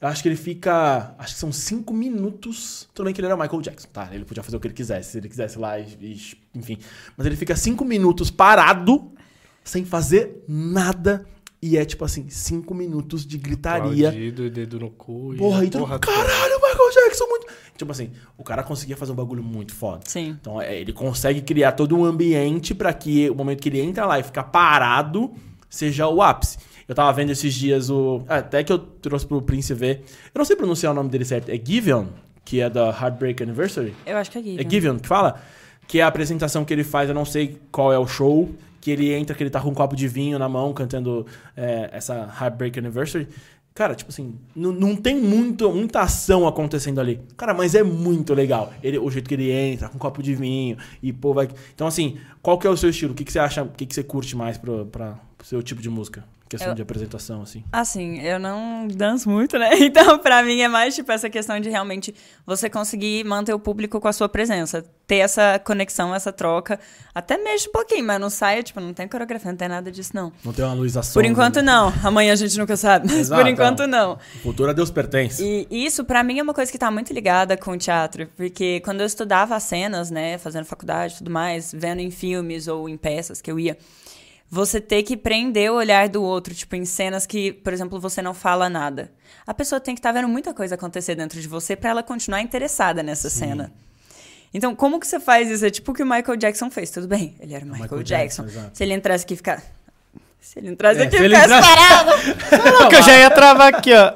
Eu acho que ele fica. Acho que são cinco minutos. Tudo bem que ele era o Michael Jackson, tá? Ele podia fazer o que ele quisesse, se ele quisesse lá, enfim. Mas ele fica cinco minutos parado, sem fazer nada. E é tipo assim, cinco minutos de gritaria. Aplaudido, dedo no cu. e Porra, e todo porra caralho, o Michael Jackson muito. Tipo assim, o cara conseguia fazer um bagulho muito foda. Sim. Então é, ele consegue criar todo um ambiente pra que o momento que ele entra lá e fica parado seja o ápice. Eu tava vendo esses dias o. Até que eu trouxe pro Prince ver. Eu não sei pronunciar o nome dele certo. É Giveon, que é da Heartbreak Anniversary. Eu acho que é Gideon. É Giveon que fala? Que é a apresentação que ele faz, eu não sei qual é o show, que ele entra, que ele tá com um copo de vinho na mão, cantando é, essa Heartbreak Anniversary. Cara, tipo assim, não, tem muito, muita ação acontecendo ali. Cara, mas é muito legal. Ele, o jeito que ele entra, com um copo de vinho, e pô, vai. Então, assim, qual que é o seu estilo? O que, que você acha, o que, que você curte mais pra, pro seu tipo de música? Questão Eu- de apresentação, assim. Assim, eu não danço muito, né? (laughs) Então, pra mim, é mais tipo essa questão de realmente você conseguir manter o público com a sua presença. Ter essa conexão, essa troca. Até mexe um pouquinho, mas não saia, tipo, não tem coreografia, não tem nada disso, não. Não tem uma luz a Por enquanto, não. Amanhã a gente nunca sabe, mas Exato, por enquanto, é. não. O futuro a Deus pertence. E isso, pra mim, é uma coisa que tá muito ligada com o teatro. Porque quando eu estudava as cenas, né, fazendo faculdade e tudo mais, vendo em filmes ou em peças que eu ia, você ter que prender o olhar do outro, tipo, em cenas que, por exemplo, você não fala nada. A pessoa tem que estar vendo muita coisa acontecer dentro de você pra ela continuar interessada nessa cena. Então, como que você faz isso? É tipo o que o Michael Jackson fez. Tudo bem, ele era o Michael, Michael Jackson. Jackson. Se ele entrasse aqui e ficar... Se ele entrasse É, aqui e ficasse entrasse- parado... (laughs) Não, que eu já ia travar aqui, ó.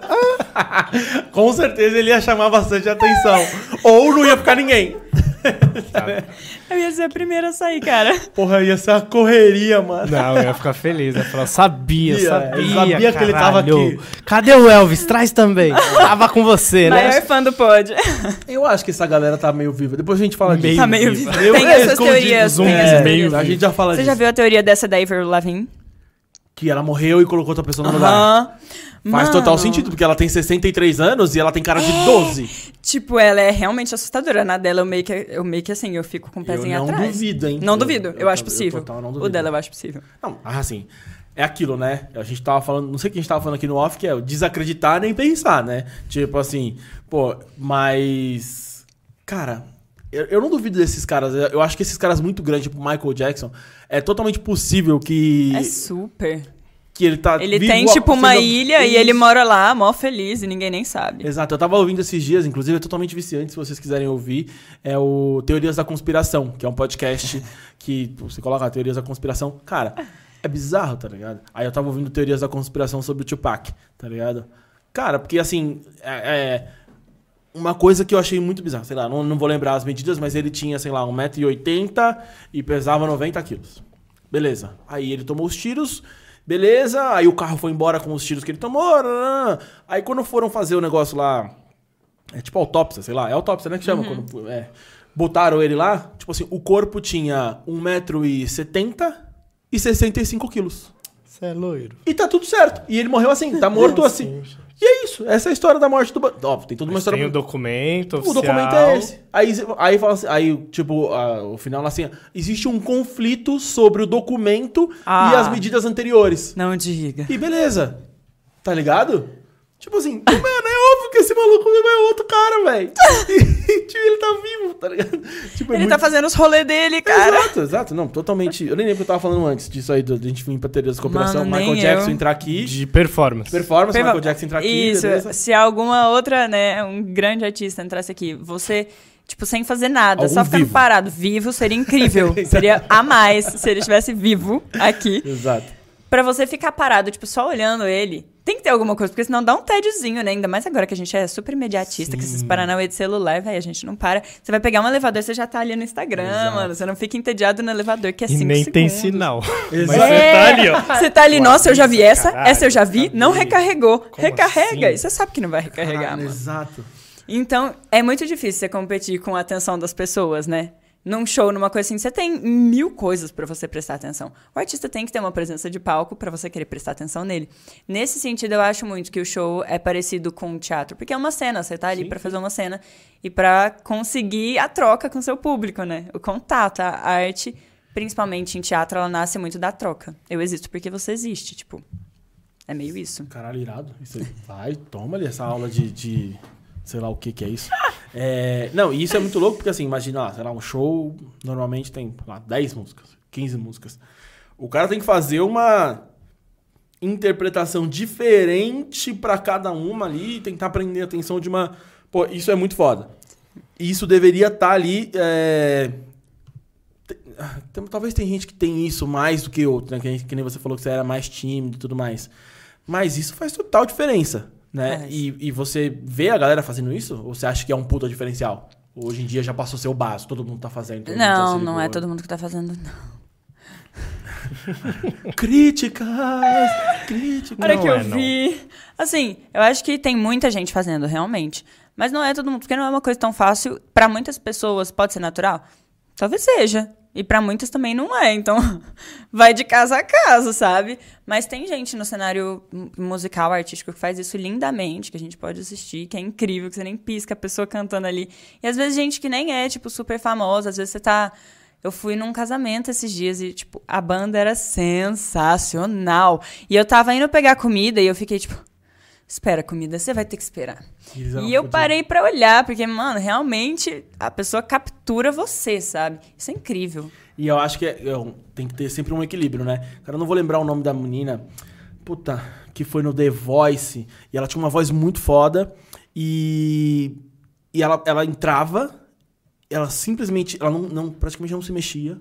(laughs) Com certeza ele ia chamar bastante atenção. Ou não ia ficar ninguém. (laughs) Eu ia ser a primeira a sair, cara. Porra, ia ser uma correria, mano. Não, eu ia ficar feliz. Eu ia falar, sabia, Ia, sabia. eu sabia que ele tava caralho. aqui. Cadê o Elvis? Traz também. tava com você, né? Maior fã do pod. Eu acho que essa galera tá meio viva. Depois a gente fala disso. Tá meio viva. Tem essas teorias. zoom, Tem é, essas meio teorias. A gente já fala Você disso. já viu a teoria dessa da Avril Lavigne? Que ela morreu e colocou outra pessoa no lugar. Faz Mano, total sentido, porque ela tem 63 anos e ela tem cara de 12. Tipo, ela é realmente assustadora. Na dela, eu meio que, eu meio que assim, eu fico com o pezinho eu não atrás. duvido, hein? Não duvido, eu, eu- acho eu possível. total não o duvido. dela eu acho possível. Não, assim, é aquilo, né? A gente tava falando, não sei o que a gente tava falando aqui no off, que é o desacreditar nem pensar, né? Tipo assim, pô, mas. Cara, eu, eu não duvido desses caras. Eu acho que esses caras muito grandes, tipo Michael Jackson, é totalmente possível que, É super. que ele tá. Ele vivo tem, tipo, uma seja- ilha e ele mora lá, mó feliz, e ninguém nem sabe. Exato, eu tava ouvindo esses dias, inclusive é totalmente viciante, se vocês quiserem ouvir, é o Teorias da Conspiração, que é um podcast (laughs) que você coloca Teorias da Conspiração, cara, é bizarro, tá ligado? Aí eu tava ouvindo Teorias da Conspiração sobre o Tupac, tá ligado? Cara, porque assim, é, é uma coisa que eu achei muito bizarra, sei lá, não, não vou lembrar as medidas, mas ele tinha, sei lá, 1,80m e pesava 90 quilos. Beleza. Aí ele tomou os tiros, beleza. Aí o carro foi embora com os tiros que ele tomou. Aí quando foram fazer o negócio lá, é tipo autópsia, sei lá, é autópsia, né, que chama? Quando, é, botaram ele lá, tipo assim, o corpo tinha 1,70m e 65 quilos. Você é loiro. E tá tudo certo. E ele morreu assim, tá (laughs) morto assim. E é isso. Essa é a história da morte do... Ba- Óbvio, tem toda uma Mas história... tem o documento O oficial. documento é esse. Aí, aí fala assim, aí, tipo, a- o final assim, existe um conflito sobre o documento e Ah. as medidas anteriores. Não diga. E beleza. Tá ligado? Tipo assim, mano, é óbvio que esse maluco é outro cara, velho. (laughs) E, tipo, ele tá vivo, tá ligado? Tipo, é Ele muito- tá fazendo os rolês dele, cara. Exato, exato. Não, totalmente. Eu nem lembro o que eu tava falando antes disso aí, do- da gente vir pra teoria da cooperação. Mano, Michael Jackson eu. entrar aqui. De performance. Performance, Perva- Michael Jackson entrar aqui. Isso, beleza? se alguma outra, né, um grande artista entrasse aqui, você, tipo, sem fazer nada, Algum só ficando vivo. parado, vivo, seria incrível. (laughs) seria a mais se ele estivesse vivo aqui. Exato. Pra você ficar parado, tipo, só olhando ele. Tem que ter alguma coisa, porque senão dá um tédiozinho, né? Ainda mais agora que a gente é super imediatista, que esses Paranauê de celular, velho, a gente não para. Você vai pegar um elevador, você já tá ali no Instagram, Exato. mano. Você não fica entediado no elevador, que é E 5 nem segundos. tem sinal. (laughs) Mas você tá ali, ó. Você tá ali, nossa, eu já vi essa, Caralho, essa eu já vi, não sabia. recarregou. Como Recarrega. assim? E você sabe que não vai recarregar, Caralho, mano. Exato. Então, é muito difícil você competir com a atenção das pessoas, né? Num show, numa coisa assim, você tem mil coisas pra você prestar atenção. O artista tem que ter uma presença de palco pra você querer prestar atenção nele. Nesse sentido, eu acho muito que o show é parecido com o teatro, porque é uma cena, você tá ali pra fazer uma cena e pra conseguir a troca com o seu público, né? O contato, a arte, principalmente em teatro, ela nasce muito da troca. Eu existo porque você existe, tipo. É meio isso. Caralho, irado. Vai, toma ali essa aula de, de sei lá o que que é isso. É, não, e isso é muito louco, porque assim, imagina, lá, sei lá, um show normalmente tem lá, 10 músicas, 15 músicas. O cara tem que fazer uma interpretação diferente pra cada uma ali, tentar prender a atenção de uma... Pô, isso é muito foda. Isso deveria estar ali... é, te- ah, tem- Talvez tem gente que tem isso mais do que outro, né? Que, que nem você falou que você era mais tímido e tudo mais. Mas isso faz total diferença, né? E, e você vê a galera fazendo isso? Ou você acha que é um puta diferencial? Hoje em dia já passou seu básico, todo mundo tá fazendo. todo mundo já Não, não é todo mundo que tá fazendo, não. (laughs) Críticas! Críticas! Não que eu é, não. vi. Assim, eu acho que tem muita gente fazendo, realmente. Mas não é todo mundo, porque não é uma coisa tão fácil. Pra muitas pessoas pode ser natural? Talvez seja. E pra muitas também não é. Então, (laughs) vai de casa a casa, sabe? Mas tem gente no cenário mu- musical, artístico, que faz isso lindamente, que a gente pode assistir, que é incrível, que você nem pisca a pessoa cantando ali. E às vezes gente que nem é, tipo, super famosa, às vezes você tá. Eu fui num casamento esses dias e, tipo, a banda era sensacional. E eu tava indo pegar comida e eu fiquei, tipo, espera, comida, você vai ter que esperar. Eram E eu parei pra olhar, porque, mano, realmente a pessoa captura você, sabe? Isso é incrível. E eu acho que é- eu- tem que ter sempre um equilíbrio, né? Cara, eu não vou lembrar o nome da menina. Puta, que foi no The Voice. E ela tinha uma voz muito foda. E. E ela, ela entrava. Ela simplesmente. Ela não, não- praticamente não se mexia.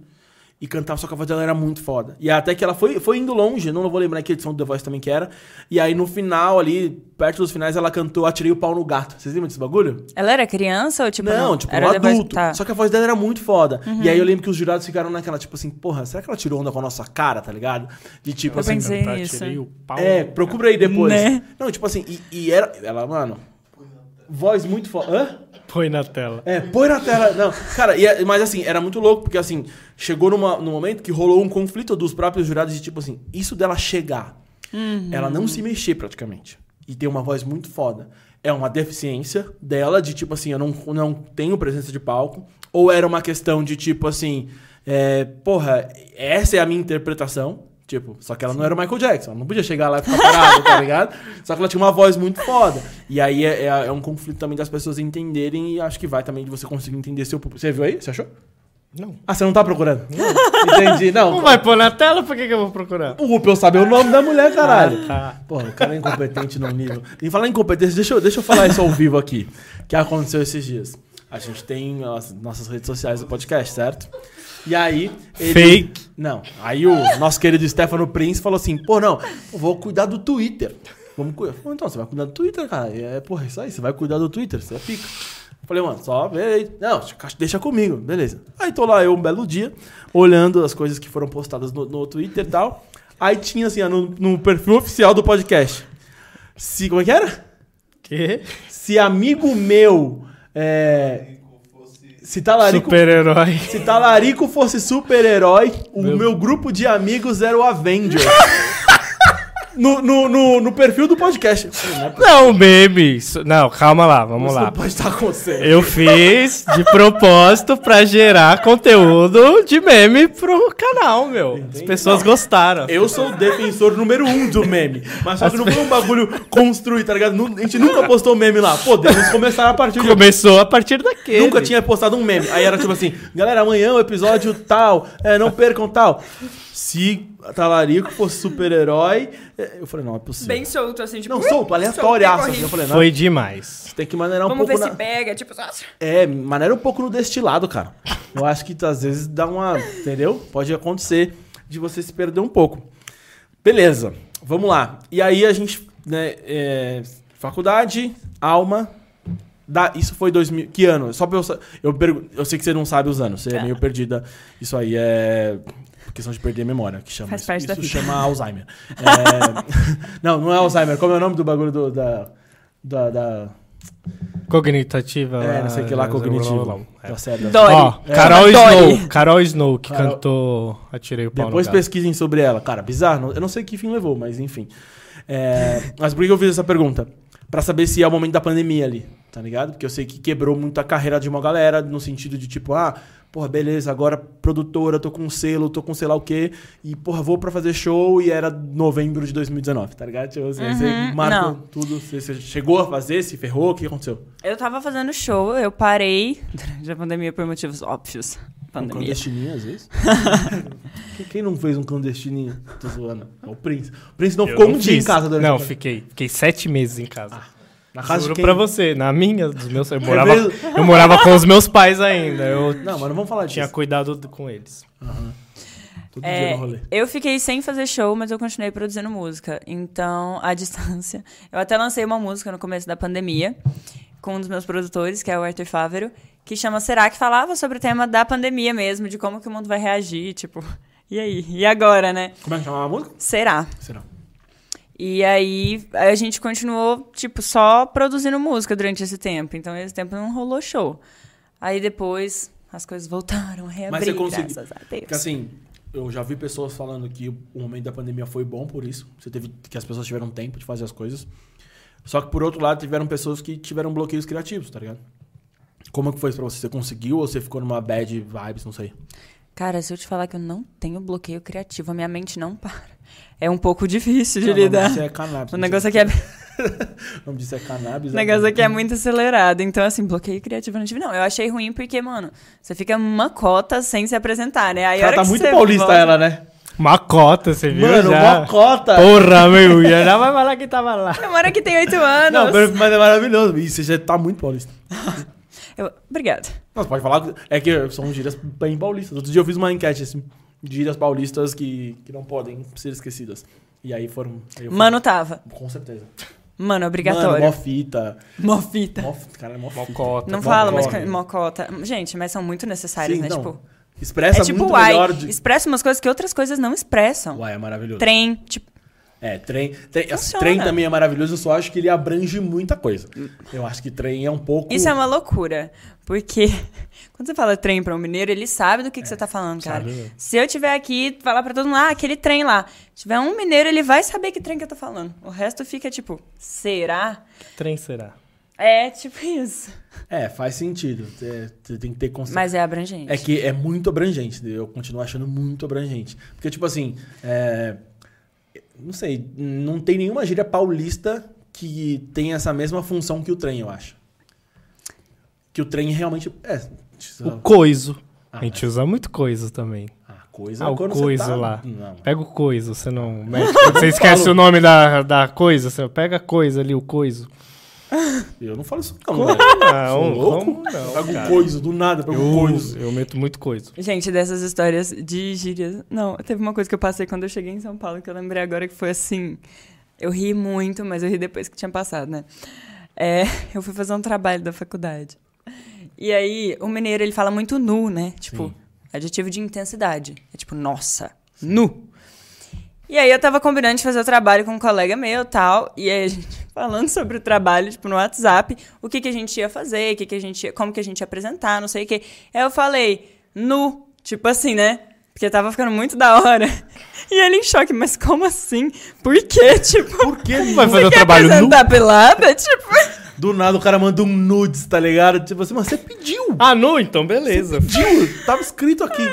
E cantava, só que a voz dela era muito foda. E até que ela foi, foi indo longe, não vou lembrar que edição do The Voice também que era. E aí no final ali, perto dos finais, ela cantou Atirei o Pau no Gato. Vocês lembram desse bagulho? Ela era criança ou tipo. não, tipo, era um adulto. Tá. Uhum. Só que a voz dela era muito foda. E aí eu lembro que os jurados ficaram naquela, tipo assim, porra, será que ela tirou onda com a nossa cara, tá ligado? De tipo Eu assim. pensei Cantar, nisso. tirei o pau. É, procura aí depois. Né? Não, tipo assim, e, e era. Ela, mano. Voz muito foda. Hã? Põe na tela. É, põe na tela. Não, cara, e é- mas assim, era muito louco, porque assim, chegou numa, num momento que rolou um conflito dos próprios jurados de tipo assim, isso dela chegar, ela não se mexer praticamente. E ter uma voz muito foda. É uma deficiência dela, de tipo assim, eu não, não tenho presença de palco. Ou era uma questão de tipo assim, é, porra, essa é a minha interpretação. Tipo, só que ela não era o Michael Jackson, ela não podia chegar lá e ficar parada, tá (laughs) ligado? Só que ela tinha uma voz muito foda. E aí é, é- é um conflito também das pessoas entenderem e acho que vai também de você conseguir entender seu público. Você viu aí? Você achou? Não. Ah, você não tá procurando? Entendi. Não. Não vai pôr na tela? Por que, que eu vou procurar? O pra eu saber o nome da mulher, caralho. Ah, tá. Porra, o cara é incompetente num nível. E falar em incompetência, deixa eu, deixa eu falar isso ao vivo aqui. Que aconteceu esses dias. A gente tem as nossas redes sociais do podcast, certo? E aí. ele- Fake. Não. Aí o nosso querido Stefano Prince falou assim: pô, não, vou cuidar do Twitter. Vamos cuidar. Falei, então, você vai cuidar do Twitter, cara. E é, porra, isso aí, você vai cuidar do Twitter, você é pica. Falei, mano, só vê aí. Não, deixa comigo, beleza. Aí tô lá eu um belo dia, olhando as coisas que foram postadas no, no Twitter e tal. Aí tinha assim, no, no perfil oficial do podcast. Se, como é que era? Que? Se amigo meu. É, se talarico, Super-herói. se talarico fosse super-herói, o Meu- meu grupo de amigos era o Avenger. (laughs) no, no, no, no perfil do podcast. Não, possível, Não, meme. Isso- Não, calma lá, vamos isso lá. não pode estar acontecendo. Eu fiz de propósito pra gerar conteúdo de meme pro canal, meu. As pessoas gostaram. Eu sou o defensor número um do meme. Mas só que não foi um bagulho construído, tá ligado? Nu- A gente nunca postou meme lá. Podemos começar a partir de Começou a partir daquele. Nunca tinha postado um meme. Aí era tipo assim, galera, amanhã o episódio tal, é, não percam tal. Se Talarico fosse super-herói, é, eu falei, não, é possível. Bem solto, assim, tipo. não, solto, aleatóriaço. assim. Eu falei, não, Foi demais. tem que maneirar um Vamos pouco ver na... se pega, tipo. É, maneira um pouco no destilado, cara. Eu acho que às vezes dá uma. Entendeu? Pode acontecer de você se perder um pouco. Beleza, vamos lá. E aí a gente, né, é, faculdade, alma. Da, isso foi 2000. Que ano? Só pra eu. Eu, pergu- eu sei que você não sabe os anos, você é Tá. meio perdida. Isso aí é. Questão de perder a memória, que chama Faz isso. parte da isso vida. chama (laughs) Alzheimer. É, (laughs) não, não é Alzheimer. Como é o nome do bagulho do, da. Da. da Cognitiva. é, não sei o que lá, cognitivo. É. Tá certo. Dói. Ó, É. Carol. Snow. Carol Snow, que Carol- cantou Atirei o pau Depois pesquisem sobre ela. Cara, bizarro. Eu não sei que fim levou, mas enfim. É, mas por que eu fiz essa pergunta? Pra saber se é o momento da pandemia ali, tá ligado? Porque eu sei que quebrou muito a carreira de uma galera, no sentido de tipo, ah, porra, beleza, agora produtora, tô com selo, tô com sei lá o quê, e porra, vou pra fazer show e era novembro de 2019, tá ligado? Tipo, assim, você Uhum, marcou não. tudo, você, você chegou a fazer, se ferrou, o que aconteceu? Eu tava fazendo show, eu parei durante a pandemia por motivos óbvios. Um Pandemia. clandestininho, às vezes? (laughs) Quem- não fez um clandestininho? Tô zoando. É o Prince. O Prince não Eu ficou não um dia em fiz. casa durante Não, fiquei. Fiquei sete meses em casa. Na casa Juro de quem? pra você, na minha, dos meus. Eu morava, eu morava com os meus pais ainda. Eu Não, mas não vamos falar disso. tinha cuidado do- com eles. Todo dia É, no rolê. eu fiquei sem fazer show, mas eu continuei produzindo música. Então, à (laughs) distância. Eu até lancei uma música no começo da pandemia com um dos meus produtores, que é o Arthur Fávero, que chama Será? que falava sobre o tema da pandemia mesmo, de como que o mundo vai reagir, tipo, (laughs) e aí? E agora, né? Como é que chamava a música? Será? Será? E aí a gente continuou, tipo, só produzindo música durante esse tempo. Então, esse tempo não rolou show. Aí depois as coisas voltaram a reabrir, Mas você conseguiu- graças a Deus. Porque assim, eu já vi pessoas falando que o momento da pandemia foi bom por isso. Você teve que as pessoas tiveram tempo de fazer as coisas. Só que por outro lado, tiveram pessoas que tiveram bloqueios criativos, tá ligado? Como que foi isso pra você? Você conseguiu ou você ficou numa bad vibes, não sei? Cara, se eu te falar que eu não tenho bloqueio criativo, a minha mente não para. É um pouco difícil de Não, lidar. disso é cannabis. O não negócio aqui é, (laughs) O nome disso é cannabis. o negócio aqui é muito acelerado. Então, assim, bloqueio criativo eu não tive, não. Eu achei ruim porque, mano, você fica uma cota sem se apresentar, né? Aí, Ela tá que muito paulista volta- ela, né? Uma cota, você viu? Mano, já? uma cota. Porra, meu, já já vai falar que tava lá. Hora que tem oito anos. Não, mas é maravilhoso. Isso, você já tá muito paulista. (laughs) Eu- Obrigada. Não, você pode falar. É que são gírias bem paulistas. Outro dia eu fiz uma enquete assim. gírias paulistas que, que não podem ser esquecidas. E aí foram. aí eu fui- Mano tava. Com certeza. Mano, Mano, obrigatório. mó fita. Mó fita. Mó, cara, mó fita. Mocota. Não fala, mas Mocota. mocota. Gente, mas são muito necessários, Sim, né? não. Tipo, Expressa é tipo muito uai. melhor de... Expressa umas coisas que outras coisas não expressam. Uai, é maravilhoso. Trem, tipo, É, trem, trem, assim, trem também é maravilhoso, eu só acho que ele abrange muita coisa. Eu acho que trem é um pouco. Isso é uma loucura. Porque (laughs) quando você fala trem pra um mineiro, ele sabe do que, que você tá falando, cara. sabe? Se eu tiver aqui e falar pra todo mundo, ah, aquele trem lá. Se tiver um mineiro, ele vai saber que trem que eu tô falando. O resto fica tipo, será? Trem será? É tipo (laughs) isso. É, faz sentido. É, Você tem que ter consciência. Mas é abrangente. É que é muito abrangente, eu continuo achando muito abrangente. Porque, tipo assim, é, não sei, não tem nenhuma gíria paulista que tem essa mesma função que o trem, eu acho. Que o trem realmente. É. O coiso. Ah, a gente usa muito coiso também. A coisa Ah, o coiso tá- lá. Não. Pega o coiso, você não (laughs) você esquece o nome da, da coisa, você pega a coisa ali, o coiso. Eu não falo isso, não. velho. Não, louco? como não? Pego cara? coiso, do nada, pego Eu, coiso. eu meto muito coiso. Gente, dessas histórias de gírias. Não, teve uma coisa que eu passei quando eu cheguei em São Paulo que eu lembrei agora que foi assim. Eu ri muito, mas eu ri depois que tinha passado, né? É, (laughs) eu fui fazer um trabalho da faculdade. E aí, o mineiro, ele fala muito nu, né? Tipo, Sim. adjetivo de intensidade. É tipo, nossa, nu. E aí eu tava combinando de fazer o trabalho com um colega meu e tal. E aí a gente falando sobre o trabalho, tipo, no WhatsApp, o que, que a gente ia fazer, o que, que a gente ia, como que a gente ia apresentar, não sei o quê. Aí eu falei, nu, tipo assim, né? Porque tava ficando muito da hora. E ele em choque, mas como assim? Por quê? (laughs) Tipo, Por que Vai fazer o trabalho nu? pelada? (laughs) Tipo, Do nada o cara manda um nudes, tá ligado? Tipo assim, mas você pediu. Ah, nu? Então beleza. Pediu. Tava escrito aqui.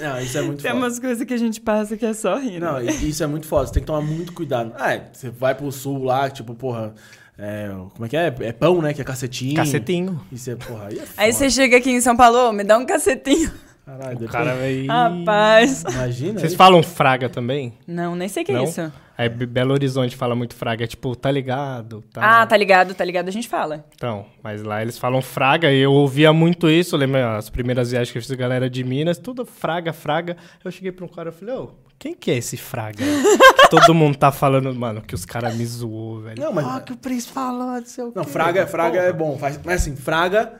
Não, isso é muito tem foda. umas coisas que a gente passa que é só rir, né? Não, isso é muito foda. Você tem que tomar muito cuidado. Ah, é, você vai pro sul lá, tipo, porra. é, como é que é? É pão, né? Que é cacetinho. Cacetinho. E você, porra, aí é foda. Aí você chega aqui em São Paulo, "Ô, me dá um cacetinho. Caralho, O depois- cara vai. Rapaz. Imagina. Vocês aí. falam fraga também? Não, nem sei o que é Não? isso. Aí Be- Belo Horizonte fala muito fraga, é tipo, tá ligado? Tá... Ah, tá ligado, tá ligado, a gente fala. Então, mas lá eles falam fraga e eu ouvia muito isso. Lembra as primeiras viagens que eu fiz com a galera de Minas, tudo fraga, fraga. Eu cheguei pra um cara e falei, ô, quem que é esse fraga? (laughs) que todo mundo tá falando, mano, que os caras me zoou, velho. Não, mas- Ah, que o Prince falou, não sei o Não, quê. fraga, fraga Porra. é bom. Faz, mas assim, fraga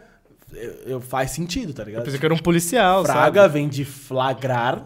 eu, eu- faz sentido, tá Eu ligado? pensei que era um policial, Fraga sabe? vem de flagrar,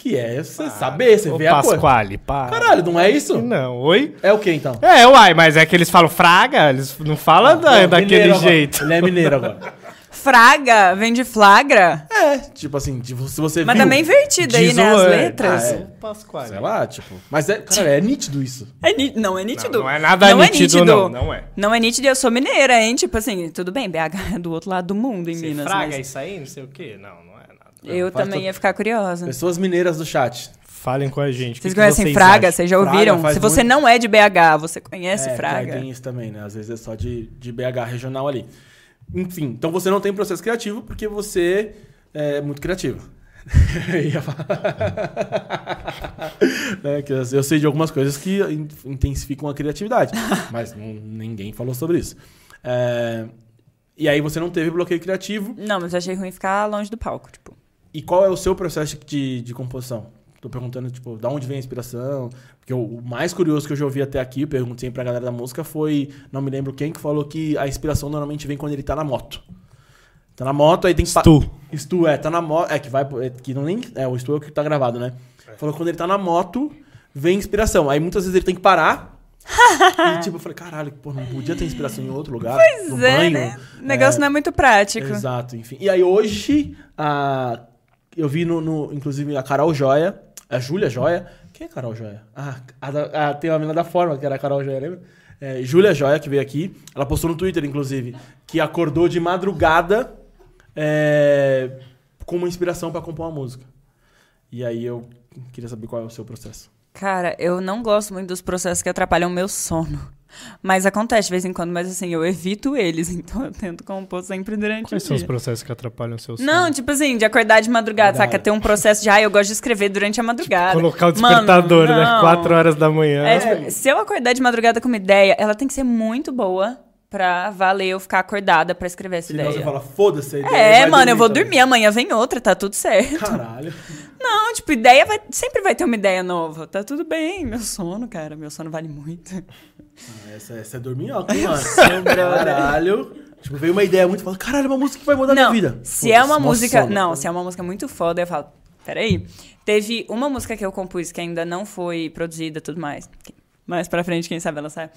que é você saber, você Ô, vê a coisa. Pasquale, para. Caralho, não é isso? Não, oi? É o que então? É, uai, mas é que eles falam fraga, eles não falam da- Não, daquele agora. jeito. Ele é mineiro agora. (laughs) Fraga, vem de flagra. É, tipo assim, tipo, se você Mas viu, também invertido aí, né, as letras. Ah, é. Pasquale. Sei lá, tipo. Mas é, cara, é nítido isso. É ní- não é nítido. Não, não é nada nítido, não, não é. Não é nítido e eu sou mineira, hein? Tipo assim, tudo bem, BH é do outro lado do mundo, em Você Minas. fraga mas isso aí, não sei o quê? Não, não é. Eu faz também ia ficar curiosa. Pessoas mineiras do chat. Falem com a gente. o que Vocês que conhecem Fraga? acham? Vocês já ouviram? Se você muito- não é de BH, você conhece é, Fraga? Tem isso também, né? Às vezes é só de, de BH regional ali. Enfim, então você não tem processo criativo porque você é muito criativo. (laughs) Eu. (laughs) Né, eu sei de algumas coisas que in- intensificam a criatividade, (laughs) mas não- ninguém falou sobre isso. É, e aí você não teve bloqueio criativo. Não, mas eu achei ruim ficar longe do palco, tipo. E qual é o seu processo de, de composição? Tô perguntando, tipo, da onde vem a inspiração? Porque o, o mais curioso que eu já ouvi até aqui, eu perguntei pra galera da música, foi, não me lembro quem, que falou que a inspiração normalmente vem quando ele tá na moto. Tá na moto, aí tem que... Stu. Stu, é, tá na moto. É, que vai. é, que não nem. É, o Stu é o que tá gravado, né? Falou que quando ele tá na moto, vem inspiração. Aí muitas vezes ele tem que parar. (laughs) e tipo, eu falei, caralho, pô, não podia ter inspiração em outro lugar. no Pois é, banho. né? O negócio não é muito prático. Exato, enfim. E aí hoje, a... eu vi no, no- inclusive a Carol Joia, a Júlia Joia. Quem é Carol Joia? Ah, a a- tem uma menina da forma, que era a Carol Joia, lembra? É, Júlia Joia, que veio aqui. Ela postou no Twitter, inclusive, que acordou de madrugada é, com uma inspiração pra compor uma música. E aí eu queria saber qual é o seu processo. Cara, eu não gosto muito dos processos que atrapalham o meu sono. Mas acontece de vez em quando, mas assim, eu evito eles, (laughs) então eu tento compor sempre durante Quais o são os dia. processos que atrapalham o seu sono? Não, tipo assim, de acordar de madrugada, Verdade. saca? Ter um processo de, ah, eu gosto de escrever durante a madrugada. Colocar o Mano, despertador, né? não. 4 horas da manhã. É, tipo, se eu acordar de madrugada com uma ideia, ela tem que ser muito boa pra valer eu ficar acordada pra escrever essa Senão ideia. você fala, foda-se a ideia. É, mano, eu vou também. dormir, amanhã vem outra, tá tudo certo. Caralho. Não, Não, tipo, ideia vai. Sempre vai ter uma ideia nova. Tá tudo bem. Meu sono, cara. Meu sono vale muito. Ah, essa, essa é dorminhoca, hein, mano? Caralho. Tipo, veio uma ideia muito. Fala, caralho, é uma música que vai mudar a minha Não, vida. se é uma Putz, música. sono. Não, se é uma música muito foda, eu falo, peraí. Teve uma música que eu compus que ainda não foi produzida e tudo mais. Mais pra frente, quem sabe ela sai.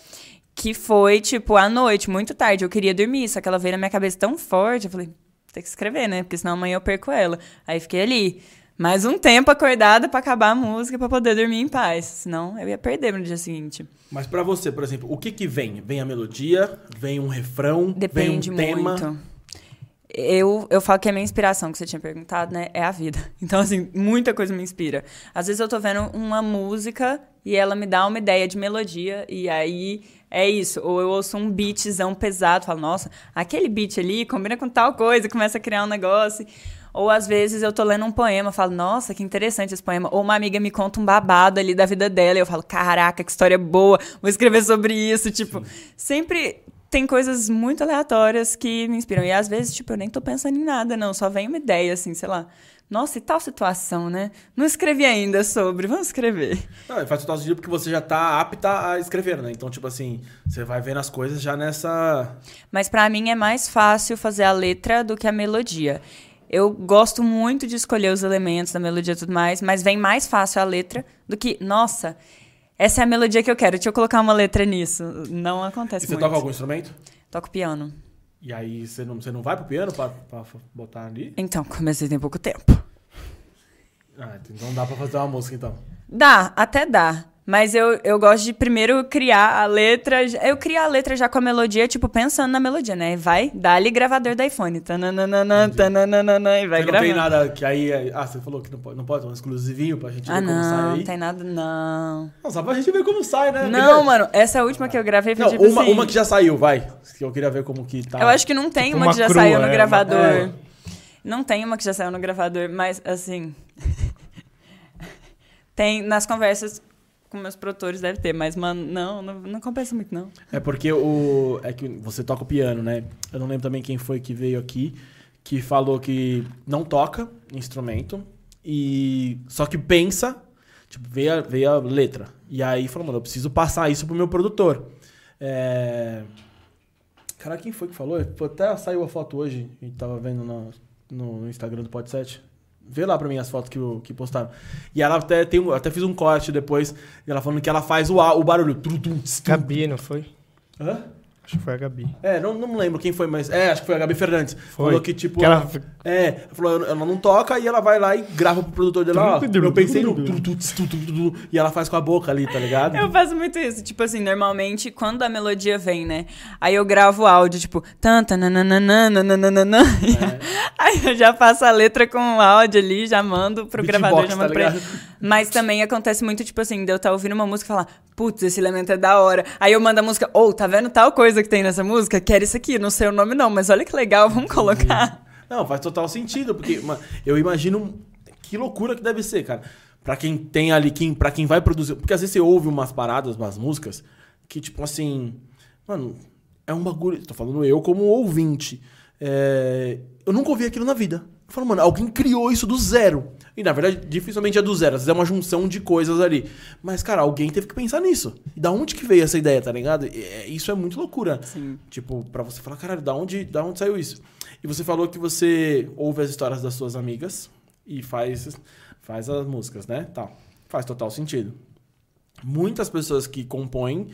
Que foi, tipo, à noite, muito tarde. Eu queria dormir, só que ela veio na minha cabeça tão forte. Eu falei, tem que escrever, né? Porque senão amanhã eu perco ela. Aí fiquei ali. Mais um tempo acordada pra acabar a música pra poder dormir em paz. Senão eu ia perder no dia seguinte. Mas pra você, por exemplo, o que que vem? Vem a melodia? Vem um refrão? Depende vem um tema? muito. Eu, eu falo que a minha inspiração, que você tinha perguntado, né? É a vida. (laughs) Então, assim, muita coisa me inspira. Às vezes eu tô vendo uma música e ela me dá uma ideia de melodia, e aí é isso. Ou eu ouço um beatzão pesado, falo, nossa, aquele beat ali combina com tal coisa, começa a criar um negócio. Ou às vezes eu tô lendo um poema, falo, nossa, que interessante esse poema. Ou uma amiga me conta um babado ali da vida dela, e eu falo, caraca, que história boa, vou escrever sobre isso. Tipo, sempre tem coisas muito aleatórias que me inspiram. E às vezes, tipo, eu nem tô pensando em nada, não. Só vem uma ideia, assim, sei lá. Nossa, e tal situação, né? Não escrevi ainda sobre, vamos escrever. Não, faz total sentido porque você já tá apta a escrever, né? Então, tipo assim, você vai vendo as coisas já nessa. Mas pra mim é mais fácil fazer a letra do que a melodia. Eu gosto muito de escolher os elementos da melodia e tudo mais, mas vem mais fácil a letra do que, nossa, essa é a melodia que eu quero, deixa eu colocar uma letra nisso. Não acontece E você muito. toca algum instrumento? Toco piano. E aí você não, você não vai pro piano pra, pra botar ali? Então, comecei tem pouco tempo. Ah, então dá pra fazer uma música então. Dá, até dá. Mas eu, eu gosto de primeiro criar a letra. Eu crio a letra já com a melodia, tipo, pensando na melodia, né? Vai, dá-lhe gravador da iPhone. Tananana, tananana, e vai você não gravando. tem nada que aí. Ah, você falou que não pode, não pode um exclusivinho pra gente Ah, ver como sai não, não tem nada, não. Não, só pra gente ver como sai, né? Não, Queria- mano, essa última que eu gravei foi Não, tipo uma, assim. uma que já saiu, vai. Que eu queria ver como que tá. Eu acho que não tem Tipo uma, que já crua, saiu no é, gravador. é. Não tem uma que já saiu no gravador, mas assim. (laughs) tem nas conversas com meus produtores, deve ter, mas, mano, não, não, não compensa muito, não. É porque o. É que você toca o piano, né? Eu não lembro também quem foi que veio aqui que falou que não toca instrumento e. Só que pensa, tipo, vê a, a letra. E aí falou, mano, eu preciso passar isso pro meu produtor. É. Cara, quem foi que falou? Até saiu a foto hoje, a gente tava vendo no, no Instagram do Podset. Vê lá pra mim as fotos que, que postaram. E ela até tem um- até fiz um corte depois, ela falando que ela faz o, o barulho. Não foi? Hã? Acho que foi a Gabi. É, não, não lembro quem foi, mas. É, acho que foi a Gabi Fernandes. Foi. Falou que, tipo. Que ela- É, ela falou, ela ela não toca e ela vai lá e grava pro produtor dela. Ó, eu pensei no. E ela faz com a boca ali, tá ligado? Eu faço muito isso. Tipo assim, normalmente, quando a melodia vem, né? Aí eu gravo o áudio, tipo, tan, tan, nananana, nananana. (laughs) Aí eu já faço a letra com o áudio ali, já mando pro Beatbox, gravador, já tá mando pra ele. ligado? Mas também acontece muito, tipo assim, de eu estar ouvindo uma música e falar, putz, esse elemento é da hora. Aí eu mando a música, ou, tá vendo tal coisa que tem nessa música? Quero isso aqui, não sei o nome não, mas olha que legal, vamos colocar. Não, faz total sentido, porque eu imagino que loucura que deve ser, cara. Pra quem tem ali, quem, pra quem vai produzir. Porque às vezes você ouve umas paradas, umas músicas, que tipo assim. Mano, é um bagulho. Tô falando eu como ouvinte. É, eu nunca ouvi aquilo na vida. Eu falo, mano, alguém criou isso do zero. E na verdade, dificilmente é do zero. Às vezes é uma junção de coisas ali. Mas, cara, alguém teve que pensar nisso. E da onde que veio essa ideia, tá ligado? E, é, isso é muito loucura. Sim. Tipo, pra você falar, caralho, da onde, da onde saiu isso? E você falou que você ouve as histórias das suas amigas e faz, faz as músicas, né? Tá. Faz total sentido. Muitas pessoas que compõem,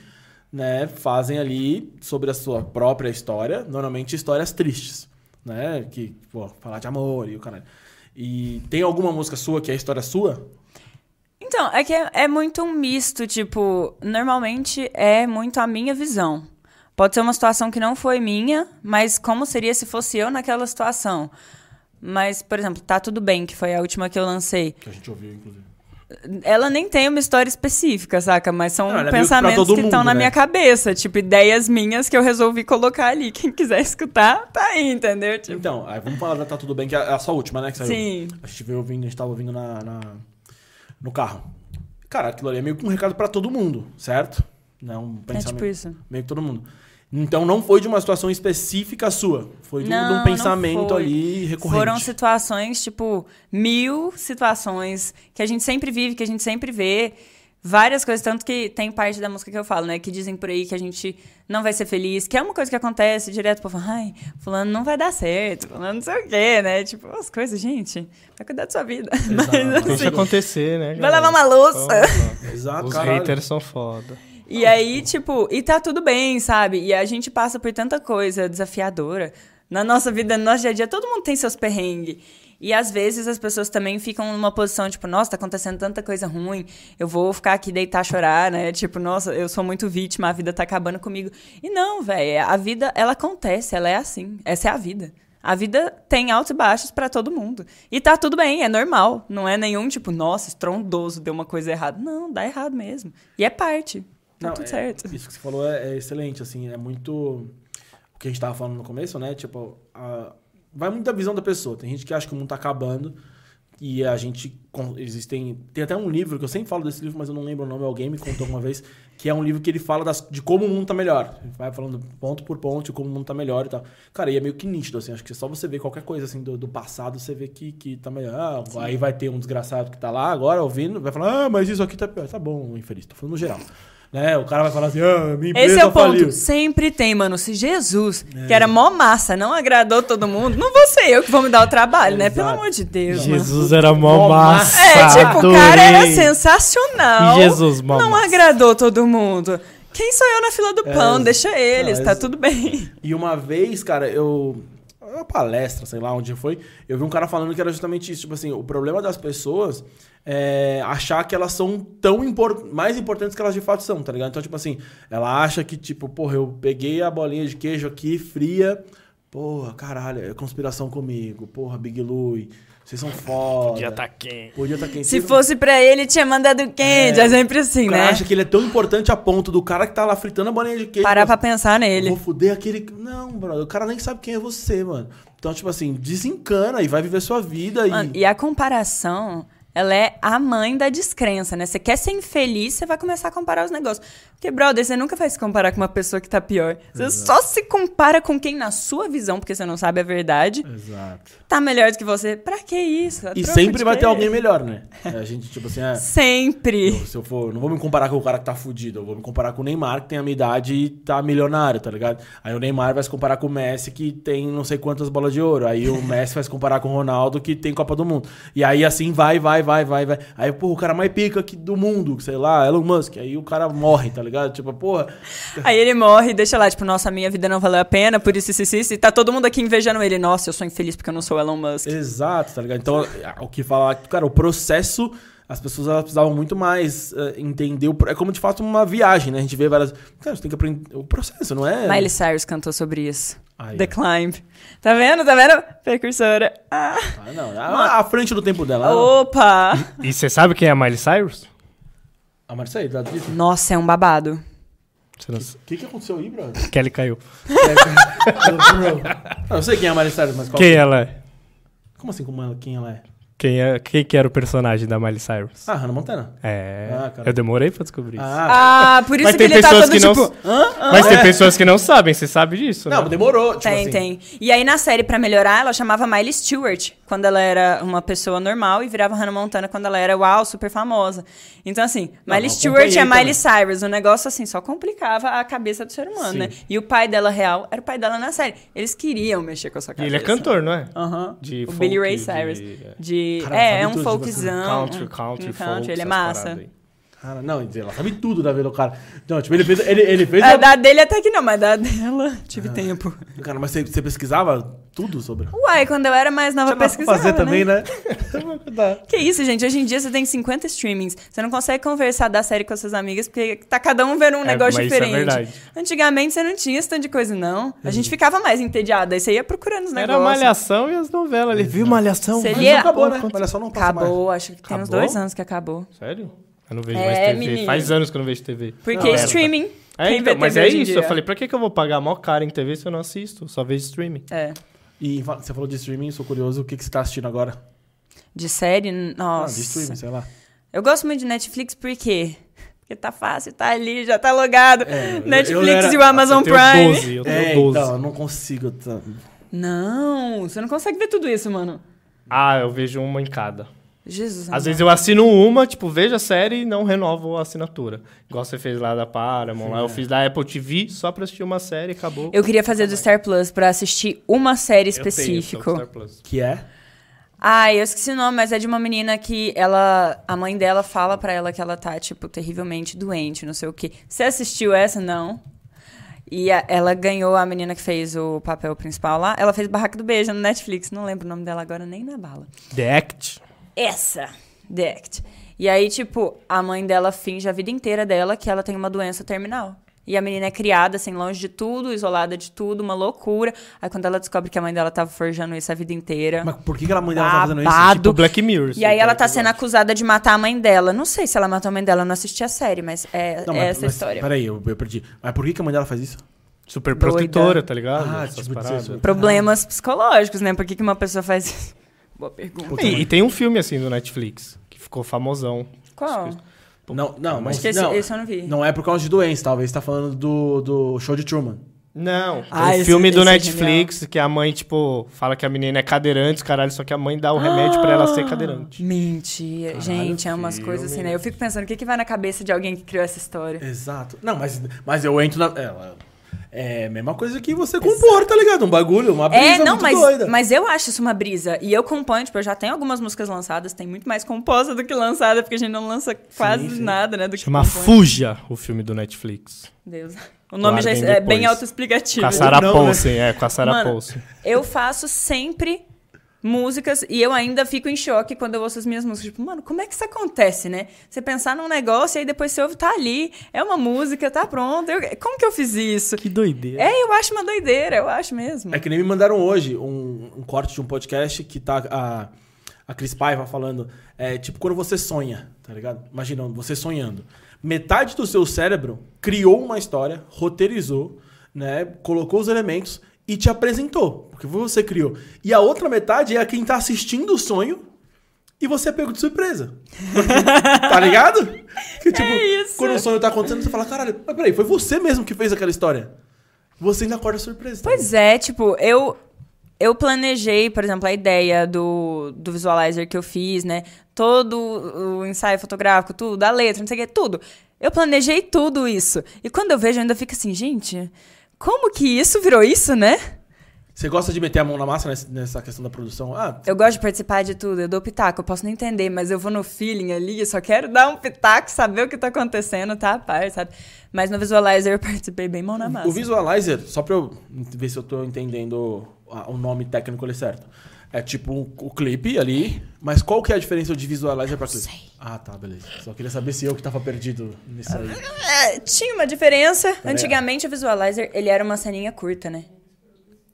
né, fazem ali sobre a sua própria história, normalmente histórias tristes, né? Que, pô, falar de amor e o caralho. E tem alguma música sua que é história sua? Então, é que é, é muito um misto, tipo, normalmente é muito a minha visão. Pode ser uma situação que não foi minha, mas como seria se fosse eu naquela situação? Mas, por exemplo, Tá Tudo Bem, que foi a última que eu lancei. Que a gente ouviu, inclusive. Ela nem tem uma história específica, saca? Mas são Não, é pensamentos que estão na né? minha cabeça. Tipo, ideias minhas que eu resolvi colocar ali. (laughs) Quem quiser escutar, tá aí, entendeu? Tipo, Então, aí vamos falar da Tá Tudo Bem, que é a sua última, né? Sim. A gente veio ouvindo, a gente tava ouvindo na, na- no carro. Cara, aquilo ali é meio que um recado pra todo mundo, certo? Não um é pensamento. tipo isso. Meio que todo mundo. Então não foi de uma situação específica sua. Foi de, um- de Não, um não pensamento ali recorrente. Foram situações, tipo, mil situações que a gente sempre vive, que a gente sempre vê. Várias coisas, tanto que tem parte da música que eu falo, né? Que dizem por aí que a gente não vai ser feliz, que é uma coisa que acontece direto, pô, ai, fulano não vai dar certo, fulano não sei o quê, né? Tipo, as coisas, gente, vai cuidar da sua vida. (laughs) Mas, Deixa assim, acontecer, né? vai galera? lavar uma louça. Exato. Os caralho. haters são foda. E aí, tipo, e tá tudo bem, sabe? E a gente passa por tanta coisa desafiadora. Na nossa vida, no nosso dia a dia, todo mundo tem seus perrengues. E às vezes as pessoas também ficam numa posição, tipo, nossa, tá acontecendo tanta coisa ruim, eu vou ficar aqui deitar chorar, né? Tipo, nossa, eu sou muito vítima, a vida tá acabando comigo. E não, velho, a vida, ela acontece, ela é assim. Essa é a vida. A vida tem altos e baixos pra todo mundo. E tá tudo bem, é normal. Não é nenhum tipo, nossa, estrondoso, deu uma coisa errada. Não, dá errado mesmo. E é parte. Tá Não, tudo é- certo. Isso que você falou é, é excelente, assim, é muito o que a gente tava falando no começo, né? Tipo, a- vai muito da visão da pessoa. Tem gente que acha que o mundo tá acabando e a gente existem tem até um livro que eu sempre falo desse livro, mas eu não lembro o nome, alguém me contou uma vez, que é um livro que ele fala das- de como o mundo tá melhor. Ele vai falando ponto por ponto de como o mundo tá melhor e tal. Cara, e é meio que nítido assim, acho que só você ver qualquer coisa assim do, do passado, você vê que, que tá melhor. Ah, aí vai ter um desgraçado que tá lá agora ouvindo, vai falar: "Ah, mas isso aqui tá pior". Tá bom, infeliz, tô falando no geral. Né? O cara vai falar assim: "Ah, minha empresa Esse é o ponto. faliu". Sempre tem, mano. Se Jesus, É. que era mó massa, não agradou todo mundo, não vou ser eu que vou me dar o trabalho, né? Pelo amor de Deus, mano. Jesus era mó Mó massa. É, tipo, o cara era sensacional. E Jesus, mó Não massa. agradou todo mundo. Quem sou eu na fila do pão? É, Deixa eles, não, tá é- tudo bem. E uma vez, cara, eu. Uma palestra, sei lá onde foi, eu vi um cara falando que era justamente isso. Tipo assim, o problema das pessoas é achar que elas são tão impor mais importantes que elas de fato são, tá ligado? Então, tipo assim, ela acha que, tipo, porra, eu peguei a bolinha de queijo aqui fria. Porra, caralho, é conspiração comigo. Porra, Big Louie, vocês são foda. Podia tá quente. Podia tá quente. Se fosse pra ele, tinha mandado quente. É, sempre assim, O cara né? acha que ele é tão importante a ponto do cara que tá lá fritando a bolinha de queijo. Parar pra pensar nele. Vou fuder aquele. Não, brother. O cara nem sabe quem é você, mano. Então, tipo assim, desencana e vai viver sua vida. Mano, e... e a comparação, ela é a mãe da descrença, né? Você quer ser infeliz, você vai começar a comparar os negócios. Porque, brother, você nunca vai se comparar com uma pessoa que tá pior. Você só se compara com quem, na sua visão, porque você não sabe a verdade, Exato. tá melhor do que você. Pra que isso? A E sempre vai quê? ter alguém melhor, né? É, A gente, tipo assim, é. Sempre. eu- Se eu for, não vou me comparar com o cara que tá fudido, eu vou me comparar com o Neymar, que tem a minha idade e tá milionário, tá ligado? Aí o Neymar vai se comparar com o Messi, que tem não sei quantas bolas de ouro. Aí o (laughs) Messi vai se comparar com o Ronaldo, que tem Copa do Mundo. E aí assim vai, vai, vai, vai, vai. Aí, pô, o cara mais pica aqui do mundo, sei lá, Elon Musk. Aí o cara morre, tá ligado? Tipo, porra. Aí ele morre e deixa lá, tipo, nossa, minha vida não valeu a pena, por isso, isso, isso, isso. E tá todo mundo aqui invejando ele. Nossa, eu sou infeliz porque eu não sou Elon Musk. Exato, tá ligado? Então, o que falar, cara, o processo, as pessoas elas precisavam muito mais eh, entender. O, é como de fato uma viagem, né? A gente vê várias. Cara, você tem que aprender. O processo, não é? Miley Cyrus cantou sobre isso. Aí, The ó. Climb. Tá vendo? Tá vendo? Precursora. Ah. Ah, não. A, à frente do tempo dela. Opa! E você sabe quem é a Miley Cyrus? A Marcela, tá dito? Nossa, é um babado. Você não... O que, que aconteceu aí, brother? Kelly caiu. (laughs) Não, eu sei quem é a Miley Cyrus, mas qual... Quem ela é? Como assim como ela, quem ela é? Quem, é? quem que era o personagem da Miley Cyrus? Ah, Hannah Montana. É. Ah, eu demorei pra descobrir isso. Ah, Ah, por isso Mas que tem ele tá pessoas todo que não. tipo. Mas tem pessoas que não sabem, você sabe disso, não, né? demorou. Tipo Tem, assim. tem. E aí na série, pra melhorar, ela chamava Miley Stewart, quando ela era uma pessoa normal, e virava Hannah Montana quando ela era, uau, super famosa. Então, assim, Não, Miley eu Stewart e a acompanhei Miley Cyrus. O negócio, assim, só complicava a cabeça do ser humano, Sim. né? E o pai dela real era o pai dela na série. Eles queriam mexer com a sua E cabeça. ele é cantor, não é? Aham. De O folk, Billy Ray de- Cyrus. é. De... Caralho, é, é um tipo folkzão. Country, country, um folk, country. Ele é massa. Cara, não, ela sabe tudo da vida do cara. Então, tipo, ele fez. Ele, ele fez A a- da dele até que não, mas da dela tive Ah. tempo. Cara, mas você, você pesquisava tudo sobre? Uai, quando eu era mais nova, Tinha mais pra pesquisava, fazer também, né? né? (laughs) Que isso, gente? Hoje em dia você tem 50 streamings. Você não consegue conversar da série com as suas amigas porque tá cada um vendo um É, negócio mas isso é diferente. verdade. Antigamente você não tinha esse tanto de coisa, não. A gente ficava mais entediada. Aí você ia procurando os Era negócios. Malhação e as novelas. Ele viu Malhação? Você Mas acabou, né? Só, não passa mais. Acabou, acho que tem uns Acabou? dois anos que acabou. Sério? Eu não vejo É, mais TV. menino. Faz anos que eu não vejo TV. Porque Não, é. streaming. É, então, mas é isso. dia? Eu falei, pra que, que eu vou pagar mó cara em TV se eu não assisto? Só vejo streaming. É. E você falou de streaming, sou curioso. O que, que você tá assistindo agora? De série, Ah, nossa. de streaming, sei lá. Eu gosto muito de Netflix porque Porque tá fácil, tá ali, já tá logado. É, eu- Netflix eu era- e o Amazon Eu tenho Prime. 12, eu tenho É, 12. então, eu não consigo. tá- Não, você não consegue ver tudo isso, mano. Ah, eu vejo uma em cada. Jesus. Às amado. vezes eu assino uma, tipo, vejo a série e não renovo a assinatura. Igual você fez lá da Paramount, lá eu fiz da Apple TV só pra assistir uma série e acabou. Eu queria fazer do Star Plus pra assistir uma série específica. sou Star Plus. Que é? Ah, eu esqueci o nome, mas é de uma menina que ela. A mãe dela fala pra ela que ela tá, tipo, terrivelmente doente, não sei o quê. Você assistiu essa? Não. E a- ela ganhou a menina que fez o papel principal lá. Ela fez Barraca do Beijo no Netflix. Não lembro o nome dela agora nem na bala. The Act. Essa, The Act. E aí, tipo, a mãe dela finge a vida inteira dela que ela tem uma doença terminal. E a menina é criada, assim, longe de tudo, isolada de tudo, uma loucura. Aí quando ela descobre que a mãe dela tava forjando isso a vida inteira. Mas por que, que a mãe dela tá fazendo isso? Tipo Black Mirror. E aí assim, ela tá eu sendo acusada de matar a mãe dela. Não sei se ela matou a mãe dela, eu não assisti a série, mas é, Não, é mas- essa a mas história. Peraí, eu, eu perdi. Mas por que, que a mãe dela faz isso? Super Doida. protetora, tá ligado? Ah, Essas tipo, Problemas psicológicos, né? Por que, que uma pessoa faz isso? Boa pergunta. E, e tem um filme assim do Netflix, que ficou famosão. Qual? Não, não, mas Acho que esse, não, esse eu não vi. não é por causa de doença, talvez. Você tá falando do, do show de Truman. Não, Ah, tem um esse- filme do é Netflix que a mãe, tipo, fala que a menina é cadeirante, caralho, só que a mãe dá o remédio pra ela ser cadeirante. Mentira. Gente, é umas coisas assim, né? Eu fico pensando, o que, que vai na cabeça de alguém que criou essa história? Exato. Não, mas, mas eu entro na. É, é a mesma coisa que você compor, tá ligado? Um bagulho, uma brisa É, não, muito mas, doida. mas eu acho isso uma brisa. E eu componho, tipo, eu já tenho algumas músicas lançadas, tem muito mais composta do que lançada, porque a gente não lança quase sim. nada, né? Do que Chama. Fuja, o filme do Netflix. Deus. O nome já é bem autoexplicativo. Com a Sarah não, né? É, com a Sarah Mano. Eu faço sempre músicas e eu ainda fico em choque quando eu ouço as minhas músicas. Tipo, mano, como é que isso acontece, né? Você pensar num negócio e aí depois você ouve, tá ali, é uma música, tá pronto. Eu- como que eu fiz isso? Que doideira. É, eu acho uma doideira, eu acho mesmo. É que nem me mandaram hoje um, um corte de um podcast que tá a, a Cris Paiva falando. É tipo quando você sonha, tá ligado? Imagina você sonhando. Metade do seu cérebro criou uma história, roteirizou, né? Colocou os elementos e te apresentou. Porque você criou. E a outra metade é quem tá assistindo o sonho e você é pego de surpresa. (laughs) tá ligado? Que, tipo, isso. quando o sonho tá acontecendo, você fala, caralho, mas peraí, foi você mesmo que fez aquela história. Você ainda acorda surpresa. tá Pois é, tipo, eu eu planejei, por exemplo, a ideia do, do visualizer que eu fiz, né? Todo o ensaio fotográfico, tudo, a letra, não sei o que, tudo. Eu planejei tudo isso. E quando eu vejo, eu ainda fico assim, gente, como que isso virou isso, né? Você gosta de meter a mão na massa nessa- questão da produção? Ah, Eu gosto de participar de tudo, eu dou pitaco, eu posso não entender, mas eu vou no feeling ali, eu só quero dar um pitaco, saber o que tá acontecendo, tá a par, sabe? Mas no visualizer eu participei bem mão na massa. o visualizer, só pra eu ver se eu tô entendendo o nome técnico ali certo. É tipo um- o clipe ali, mas qual que é a diferença de visualizer pra clipe? sei. Ah, tá, beleza. Só queria saber se eu que tava perdido nisso aí. É, tinha uma diferença. Antigamente o visualizer, ele era uma ceninha curta, né?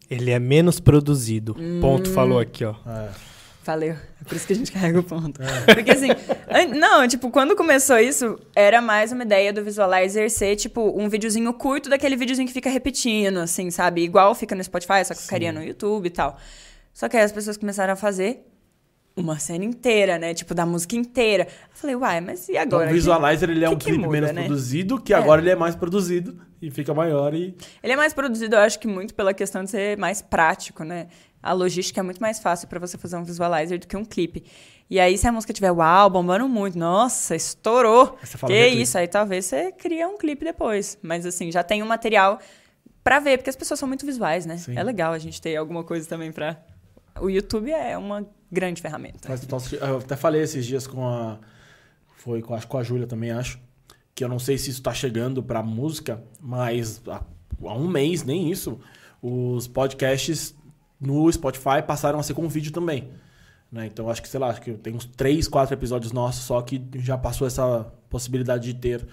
Ele é menos produzido. Hum. Ponto falou aqui, ó. É. Valeu. É por isso que a gente carrega o ponto. Porque assim, não, tipo, quando começou isso, era mais uma ideia do visualizer ser, tipo, um videozinho curto daquele videozinho que fica repetindo, assim, sabe? Igual fica no Spotify, só que ficaria no YouTube e tal. Só que aí as pessoas começaram a fazer uma cena inteira, né? Tipo, da música inteira. Eu falei, uai, mas e Então, agora? o visualizer ele é que um que clipe muda, menos né? produzido, que É. agora ele é mais produzido e fica maior e. Ele é mais produzido, eu acho que muito pela questão de ser mais prático, né? A logística é muito mais fácil pra você fazer um visualizer do que um clipe. E aí, se a música tiver uau, bombando muito, nossa, estourou. Que é isso, aí talvez você cria um clipe depois. Mas assim, já tem um material pra ver, porque as pessoas são muito visuais, né? Sim. É legal a gente ter alguma coisa também pra. O YouTube é uma grande ferramenta. Sentido. Eu até falei esses dias com a. Foi com, acho, com a Júlia também, acho. Que eu não sei se isso tá chegando pra música, mas há, há um mês, nem isso, os podcasts no Spotify passaram a ser com vídeo também. Né? Então acho que, sei lá, acho que tem uns 3, 4 episódios nossos só que já passou essa possibilidade de ter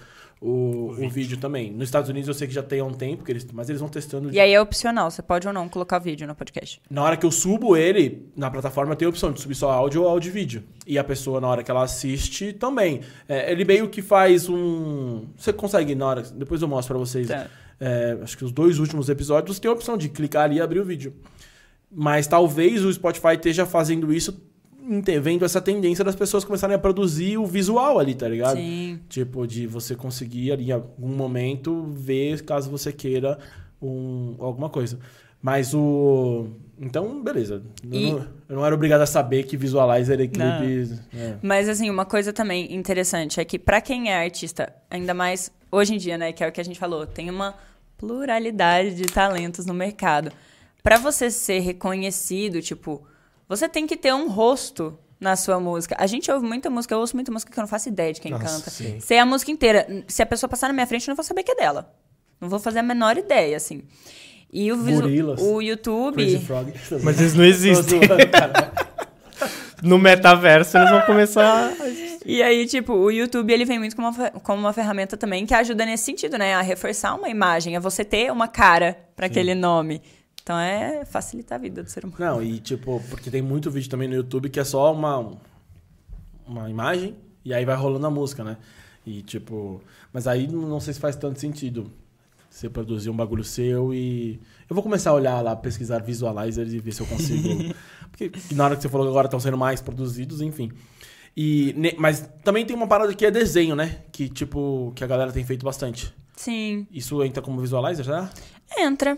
o, o vídeo também. Nos Estados Unidos eu sei que já tem há um tempo, que eles, mas eles vão testando. E aí é opcional, você pode ou não colocar vídeo no podcast. Na hora que eu subo ele, na plataforma tem a opção de subir só áudio ou áudio e vídeo. E a pessoa, na hora que ela assiste, também. É, ele meio que faz um. Você consegue, na hora. Depois eu mostro pra vocês. Tá. É, acho que os dois últimos episódios tem a opção de clicar ali e abrir o vídeo. Mas talvez o Spotify esteja fazendo isso vendo essa tendência das pessoas começarem a produzir o visual ali, tá ligado? Sim. Tipo, de você conseguir ali em algum momento ver caso você queira um, alguma coisa. Mas o. Então, beleza. Eu, E- não, eu não era obrigado a saber que visualizer e clipe. é. Mas, assim, uma coisa também interessante é que, pra quem é artista, ainda mais hoje em dia, né, que é o que a gente falou, tem uma pluralidade de talentos no mercado. Pra você ser reconhecido, tipo, você tem que ter um rosto na sua música. A gente ouve muita música, eu ouço muita música que eu não faço ideia de quem Nossa, canta. sim. Sei a música inteira. Se a pessoa passar na minha frente, eu não vou saber que é dela. Não vou fazer a menor ideia, assim. E o, Gorilas. o YouTube. Crazy Frog. Mas eles não existem. (laughs) No metaverso eles vão começar. a- E aí, tipo, o YouTube ele vem muito como uma, como uma ferramenta também que ajuda nesse sentido, né? A reforçar uma imagem, a você ter uma cara pra aquele nome. Então é facilitar a vida do ser humano. Não, e tipo, porque tem muito vídeo também no YouTube que é só uma, uma imagem e aí vai rolando a música, né? E tipo, mas aí não sei se faz tanto sentido você produzir um bagulho seu e. Eu vou começar a olhar lá, pesquisar visualizers e ver se eu consigo. (laughs) porque na hora que você falou que agora estão sendo mais produzidos, enfim. E, mas também tem uma parada que é desenho, né? Que tipo, que a galera tem feito bastante. Sim, Isso entra como visualizer, já? entra.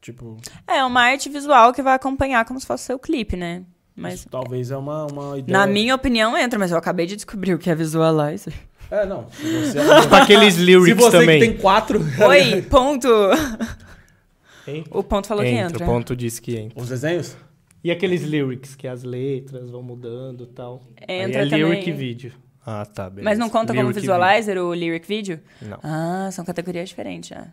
Tipo, É uma arte visual que vai acompanhar como se fosse seu clipe, né? Mas isso talvez é uma, uma ideia. na minha opinião entra, mas eu acabei de descobrir o que é visualizer. É, não. Se você, (laughs) Tipo aqueles se lyrics você também. que tem quatro. (laughs) Oi, (laughs) ponto. O ponto falou que Entra, entra. o ponto disse que entra. Os desenhos? E aqueles lyrics, que as letras vão mudando e tal. Entra Aí é lyric também. vídeo. Ah, tá, beleza. Mas não conta como Lyric visualizer o lyric video? vídeo. Não. Ah, são categorias diferentes já.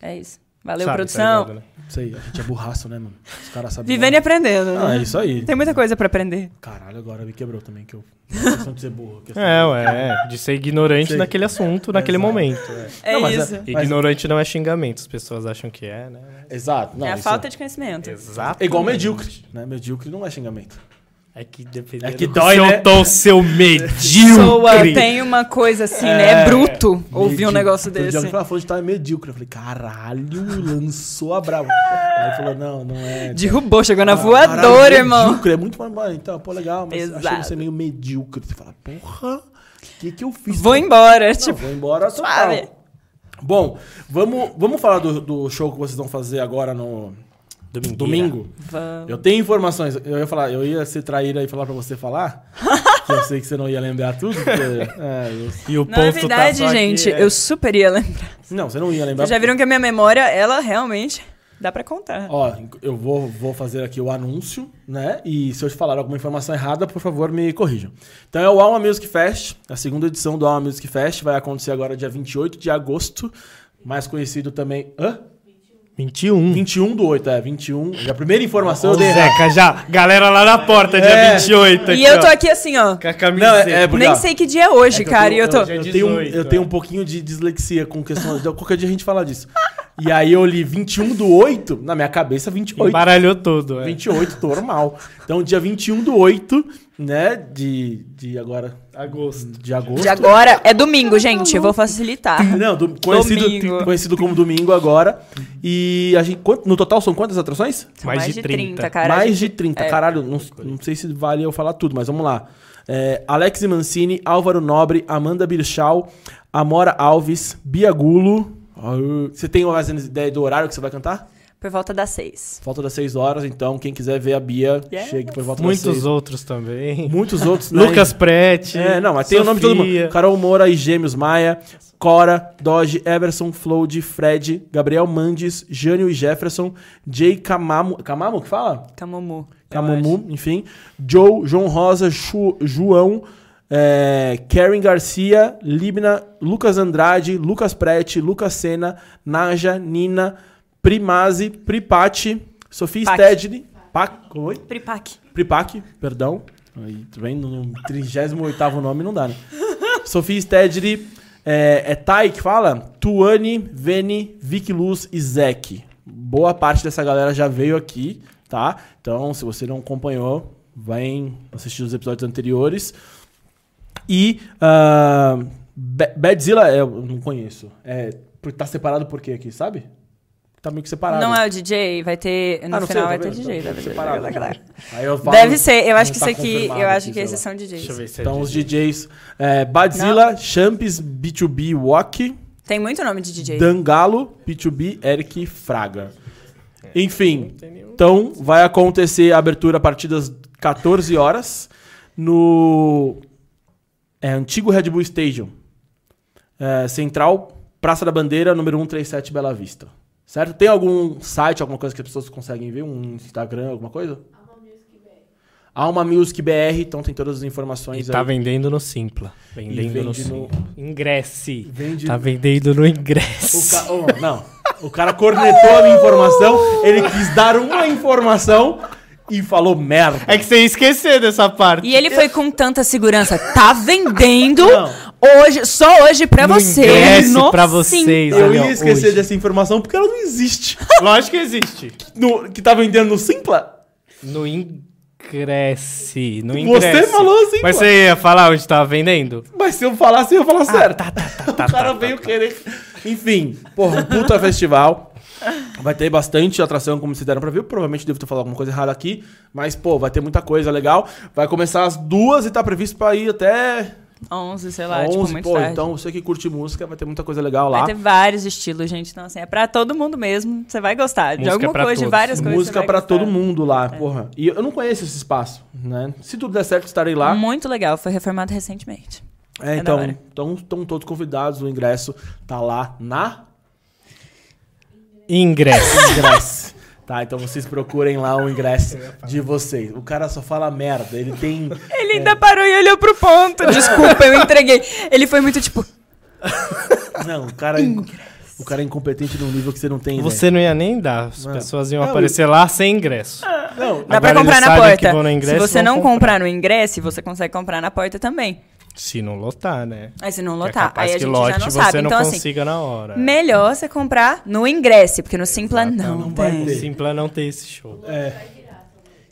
É isso. Valeu, Sabe, tá produção. ligado, né? Isso aí, a gente é burraço, né, mano? Os caras sabem. Vivendo e aprendendo. Ah, né? é isso aí. Tem muita coisa pra aprender. Caralho, agora me quebrou também, que eu. questão de ser burro. questão É, de- ué, de ser ignorante Sei. naquele assunto, naquele Exato. momento. É Não, mas isso. é- Ignorante não é xingamento, as pessoas acham que é, né? Exato. Não, é a falta de conhecimento. Exato. É igual medíocre, né? Medíocre não é xingamento. É que dependendo É que do dói, seu né? tom, seu medíocre. tem uma coisa assim, né? É bruto ouvir um Medíocre. negócio Outro dia desse. alguém falou, falou de tal é medíocre. Eu falei, caralho, lançou a brava. Aí ele falou, não, não é. Derrubou, chegou na Ah, voadora, caralho, irmão. Medíocre, é muito mais. Então, pô, legal, mas achei Exato. você meio medíocre. Você fala, porra, o que que eu fiz? Vou embora. Não, tipo, vou embora total. suave. Bom, vamos, vamos falar do, do show que vocês vão fazer agora no Domingueira. domingo. vamos. Eu tenho informações. Eu ia falar, eu ia ser traíra e falar pra você falar. (laughs) que eu sei que você não ia lembrar tudo. Porque, (laughs) é, eu- E o Na ponto verdade, tá só aqui, gente, é- eu super ia lembrar. não, você não ia lembrar. Vocês já viram que a minha memória, ela realmente dá pra contar. Ó, eu vou, vou fazer aqui o anúncio, né? E se eu te falar alguma informação errada, por favor, me corrijam. Então é o Alma Music Fest, a segunda edição do Alma Music Fest, vai acontecer agora dia 28 de agosto, mais conhecido também... Hã? 21. 21 do 8, é, 21. E a primeira informação Ô, eu dei. Zeca, já. Galera lá na porta, dia É. 28. E aqui, eu tô aqui assim, ó. Com a camiseta. Não, é- é porque- Nem sei que dia é hoje, É eu cara. e eu tô. Dia Eu tenho, 18, eu tenho é. um pouquinho de dislexia com questão. de- Qualquer dia a gente fala disso. E aí eu li 21 do 8, na minha cabeça 28. Embaralhou tudo. É. 28, normal. Então, dia 21 do 8, né? De, de agora. Agosto. De agosto. De agora é domingo, gente. Eu vou facilitar. Não, do- conhecido, Domingo. conhecido como domingo agora. E a gente. quant- no total são quantas atrações? São Mais de 30. cara. Mais de 30. é. Caralho, não, não sei se vale eu falar tudo, mas vamos lá. É, Alex Mancini, Álvaro Nobre, Amanda Birchal, Amora Alves, Bia Gulo. Você tem mais ideia do horário que você vai cantar? Por volta das seis. Falta das 6 horas, então quem quiser ver a Bia, Yes. chegue por volta das Muitos 6. outros também. Muitos outros, né? Lucas Prete. É, não, mas tem o nome de todo mundo. Sofia. Carol Moura e Gêmeos Maia, Cora, Doge, Everson, Floyd, Fred, Gabriel Mandes, Jânio e Jefferson, Jay Camamo. Camamo que fala? Camumu. eu Camumu, enfim. Joe, João Rosa, Chu- João, é, Karen Garcia, Libna, Lucas Andrade, Lucas Prete, Lucas Sena, Naja, Nina, Primazzi, Pripati, Sofia. Stedley. Pac, oi? Pripac. Pripac, perdão. Aí, tu vem no 38 nome, não dá, né? Sofia Stedley, é, é Tai que fala? Tuane, Veni, Vicky Luz e Zek. Boa parte dessa galera já veio aqui, tá? Então, se você não acompanhou, vem assistir os episódios anteriores. E uh, Badzilla, eu não conheço. É, tá separado por quê aqui, sabe? tá meio que separado. Não é o DJ, vai ter. No Ah, não sei, final vai ter? DJ. Deve, separado. Aí eu falo- deve ser, eu acho que tá isso aqui. Eu acho aqui, que esses são DJs. Deixa eu ver se é Então, os DJ. DJs. É, Badzilla, Champs, B2B, Walk, Tem muito nome de DJ. Dangalo, B2B, Eric Fraga. Enfim, então vai acontecer a abertura a partir das 14 horas no é, antigo Red Bull Stadium. É, Central, Praça da Bandeira, número 137, Bela Vista. Certo? Tem algum site, alguma coisa que as pessoas conseguem ver? Um Instagram, alguma coisa? Alma Music BR, então tem todas as E informações tá aí. vendendo no Simpla. Vendendo vende no no- Simpla. Ingresse. Vende- Tá vendendo no O ingresso. ca- oh, não. O cara cornetou a minha informação, ele quis dar uma informação e falou merda. É que você ia esquecer dessa parte. E ele foi com tanta segurança. Tá vendendo Não. hoje, só hoje pra No você. No pra vocês. Eu ia esquecer hoje. dessa informação porque ela não existe. (laughs) Lógico que existe. No- que tá vendendo no Simpla? No Ingresse. No Você Ingresse. falou assim, Mas você ia falar onde tava vendendo? Mas se eu falasse, eu ia falar certo. tá, tá, tá, (laughs) tá, o cara tá, veio tá. querer. Enfim, porra, um puta festival. Vai ter bastante atração, como vocês deram pra ver. Provavelmente devo ter falado alguma coisa errada aqui. Mas, pô, vai ter muita coisa legal. Vai começar às duas e tá previsto pra ir até 11, sei lá, 11. tipo, muito pô, tarde. então você que curte música, vai ter muita coisa legal lá. Vai ter vários estilos, gente. Então, assim, é pra todo mundo mesmo. Você vai gostar. De Música alguma pra coisa, de todos. várias coisas. Música você vai pra gostar. É. todo mundo lá, porra. E eu não conheço esse espaço, né? Se tudo der certo, estarei lá. Muito legal. Foi reformado recentemente. É, é então, hora. então estão todos convidados. O ingresso tá lá na Ingresso. ingresso. Tá, então vocês procurem lá o ingresso de vocês. O cara só fala merda. Ele tem. Ele ainda parou e olhou pro ponto. Desculpa, eu entreguei. Ele foi muito tipo. Não, o cara. é inc- O cara é incompetente num nível que você não tem. Você não ia nem dar. As Não. pessoas iam Não, aparecer lá sem ingresso. Não, Dá Agora pra comprar na porta. ingresso, Se você não comprar. comprar no ingresso, você consegue comprar na porta também. Se não lotar, né? Aí se não é lotar, capaz aí a que gente lote já não você sabe. não Então, assim, consiga na hora. melhor você comprar no ingresso, porque no Simpla não, não vai tem. ter. Simpla não ter esse show. É.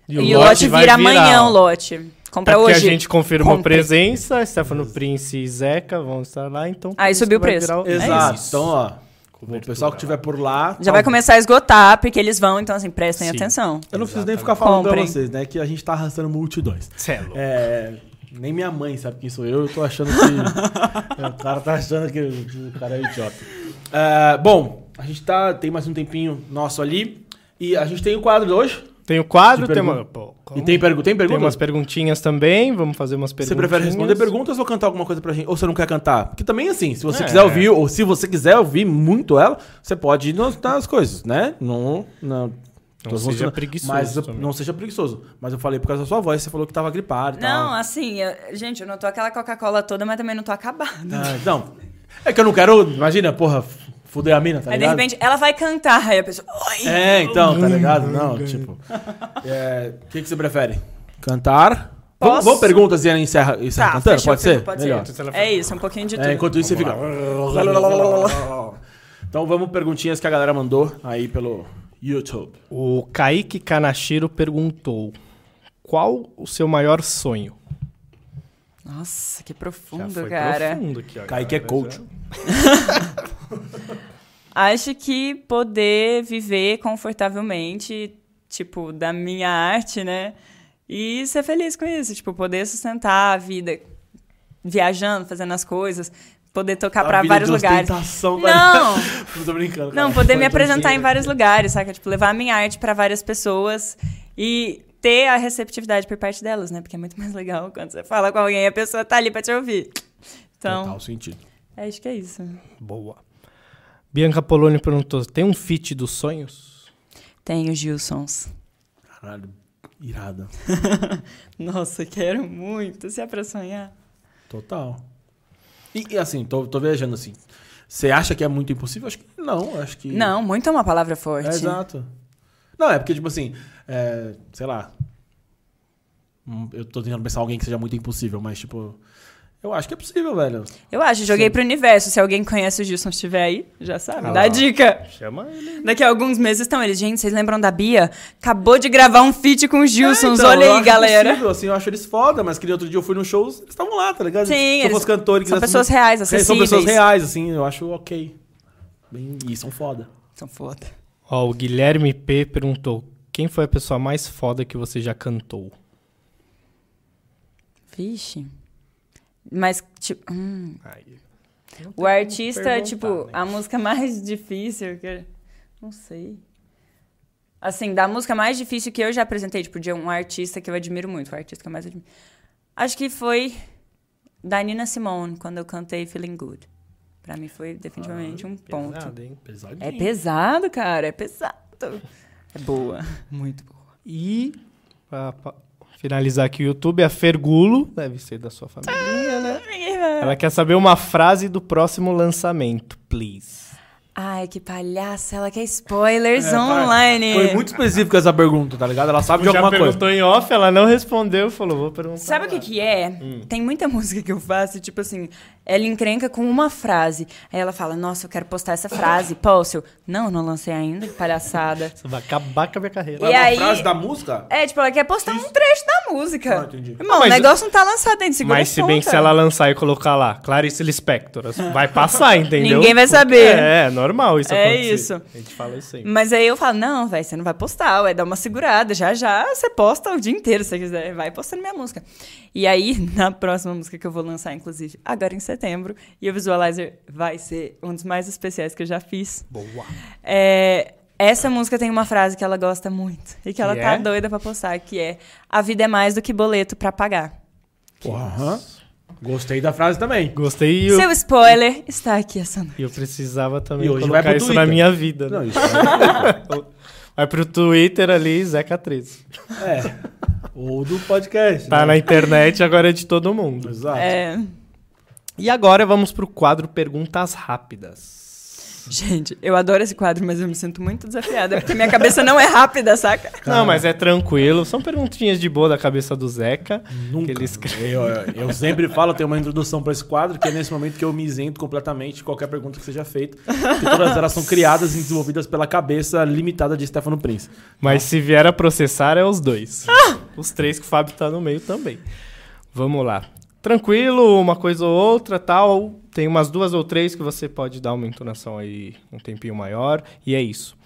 E o lote vai vira amanhã, o lote. É Compra porque hoje. a gente confirmou compre. presença, Stefano Prince e Zeca vão estar lá, então... Aí subiu vai o preço. o- É Exato. isso. então, ó. O pessoal que estiver por lá. Já vai tá- começar a esgotar, porque eles vão, então assim, prestem Sim. atenção. Eu não preciso nem ficar falando Comprem. pra vocês, né? Que a gente tá arrastando multidões. Cê é louco. É. Nem minha mãe sabe quem sou eu, eu tô achando que. (laughs) o cara tá achando que o cara é idiota. É, bom, a gente tá. Tem mais um tempinho nosso ali. E a gente tem o quadro de hoje. Tem o quadro, tem, uma, pô, E tem, pergu tem Tem perguntas? umas perguntinhas também, vamos fazer umas Você perguntas. prefere responder perguntas ou cantar alguma coisa pra gente? Ou você não quer cantar? Porque também, assim, se você É. quiser ouvir, ou se você quiser ouvir muito ela, você pode ir nas, nas coisas, né? Não. Não, Não seja preguiçoso Mas eu- não seja preguiçoso. Mas eu falei por causa da sua voz, você falou que tava gripado Não, tal. assim, eu- gente, eu não tô aquela Coca-Cola toda, mas também não tô acabada. Ah, não. É que eu não quero. Imagina, porra, fuder a mina, tá Aí de ligado? repente ela vai cantar, aí a pessoa. Oi! É, então, tá ligado? Não, tipo. é, O que, que você prefere? Cantar? Vamos, Posso? vamos perguntas e ela encerra, encerra Tá, cantando? pode ser? Pode Melhor. ser. É isso, um pouquinho de tudo. É, enquanto isso você fica. Então vamos perguntinhas que a galera mandou aí pelo YouTube. O Kaique Kanashiro perguntou: Qual o seu maior sonho? Nossa, que Já profundo, foi cara. profundo aqui, ó, Kaique é galera, coach. (laughs) Acho que poder viver confortavelmente, tipo, da minha arte, né? E ser feliz com isso, tipo, poder sustentar a vida viajando, fazendo as coisas, poder tocar A pra vida vários de lugares. Não! (laughs) Não tô brincando. Não, cara. poder me apresentar em vários lugares, saca? Tipo, levar a minha arte pra várias pessoas e ter a receptividade por parte delas, né? Porque é muito mais legal quando você fala com alguém e a pessoa tá ali pra te ouvir. Então, Total sentido. acho que é isso. Boa. Bianca Poloni perguntou: Tem um feat dos sonhos? Tem os Gilsons. Caralho, irada. (laughs) Nossa, quero muito. Se é pra sonhar. Total. E, e assim, tô, tô viajando assim. Você acha que é muito impossível? Acho que não, acho que. Não, muito é uma palavra forte. É, exato. Não, é porque, tipo assim, é, sei lá. Hum, Eu tô tentando pensar alguém que seja muito impossível, mas, tipo. Eu acho que é possível, velho. Eu acho, joguei pro universo. Se alguém conhece o Gilson estiver aí, já sabe. Ah Dá a dica. Chama ele. Daqui a alguns meses estão eles. Gente, vocês lembram da Bia? Acabou de gravar um feat com os Gilsons. É, então, Olha aí, acho galera. Possível, assim, eu acho eles foda, mas que outro dia eu fui no show, eles estavam lá, tá ligado? Sim, Se eu eles fosse cantor e são quisesse- pessoas reais, É, São acessíveis. pessoas reais, assim, eu acho ok. Bem, e são foda. São foda. Ó, o Guilherme P perguntou: quem foi a pessoa mais foda que você já cantou? Vixe. Mas, tipo. hum, Aí. o artista, perguntar, tipo, né? a música mais (laughs) difícil que. Não sei. Assim, da música mais difícil que eu já apresentei, tipo, de um artista que eu admiro muito, o artista que eu mais admiro. Acho que foi da Nina Simone, quando eu cantei Feeling Good. Pra mim foi definitivamente um ponto. Pesado, hein? Pesadinho. É pesado, cara, é pesado. É boa, muito boa. E, pra, pra finalizar aqui o YouTube, a Fergulo, deve ser da sua família? Ela quer saber uma frase do próximo lançamento, please. Ai, que palhaça, ela quer spoilers É, cara, online. Foi muito específica essa pergunta, tá ligado? Ela sabe de Já alguma coisa. perguntou em off, ela não respondeu, falou, vou perguntar. Sabe o que que é? Hum. Tem muita (laughs) música que eu faço, e, tipo assim, ela encrenca com uma frase. Aí ela fala, nossa, eu quero postar essa frase. (laughs) Posso? Eu, Não, não lancei ainda, que palhaçada. Você vai acabar com a minha carreira. E uma aí- frase da música? É, tipo, ela quer postar um trecho da música. Ah, entendi. Irmão, mas- o negócio não tá lançado ainda, segura Mas se bem que se ela lançar e colocar lá, Clarice Lispector, vai passar, (laughs) entendeu? Ninguém vai saber. É, é normal isso É acontecer. isso. A gente fala isso aí. Mas aí eu falo, não, velho, você não vai postar, vai dar uma segurada. Já já você posta o dia inteiro, se você quiser. Vai postando minha música. E aí, (laughs) na próxima música que eu vou lançar, inclusive, agora em setembro, e o Visualizer vai ser um dos mais especiais que eu já fiz. Boa. É, essa música tem uma frase que ela gosta muito e que ela Que tá é? doida pra postar, que é A vida é mais do que boleto pra pagar. Porra, aham. Gostei da frase também. Gostei e eu, Seu spoiler está aqui essa noite. e eu precisava também E hoje colocar vai isso Twitter. na minha vida. Não, Né? isso (laughs) Vai pro Twitter ali, Zeca 13. é. Ou do podcast. Tá né? na internet, agora é de todo mundo. Exato. É, E agora vamos pro quadro Perguntas Rápidas. Gente, eu adoro esse quadro, mas eu me sinto muito desafiada, porque minha cabeça não é rápida, saca? (laughs) Não, mas é tranquilo. São perguntinhas de boa da cabeça do Zeca. Nunca. Que ele escreve. Eu, eu- eu (laughs) sempre falo, tem uma introdução pra esse quadro, que é nesse momento que eu me isento completamente de qualquer pergunta que seja feita. Porque todas elas são criadas e desenvolvidas pela cabeça limitada de Stefano Prince. Mas se vier a processar, é os dois. Os três que o Fábio tá no meio também. Vamos lá. Tranquilo, uma coisa ou outra, tal. Tem umas duas ou três que você pode dar uma entonação aí um tempinho maior. E é isso.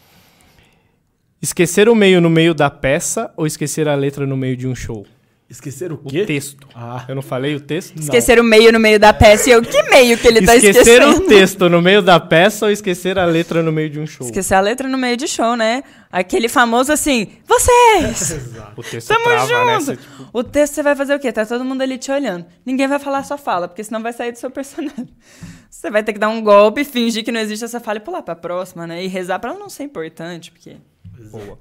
Esquecer o meio no meio da peça ou esquecer a letra no meio de um show? Esquecer o O quê? texto. Ah, Eu não falei o texto? Esquecer o meio no meio da peça e eu, que meio que ele tá esquecer esquecendo? o texto no meio da peça ou esquecer a letra no meio de um show? Esquecer a letra no meio de show, né? Aquele famoso assim, vocês! (laughs) O texto Tamo trava, né? junto! Você, tipo, O texto você vai fazer o quê? Tá todo mundo ali te olhando. Ninguém vai falar a sua fala, porque senão vai sair do seu personagem. (laughs) Você vai ter que dar um golpe, fingir que não existe essa fala e pular pra próxima, né? E rezar pra ela não ser importante, porque... boa.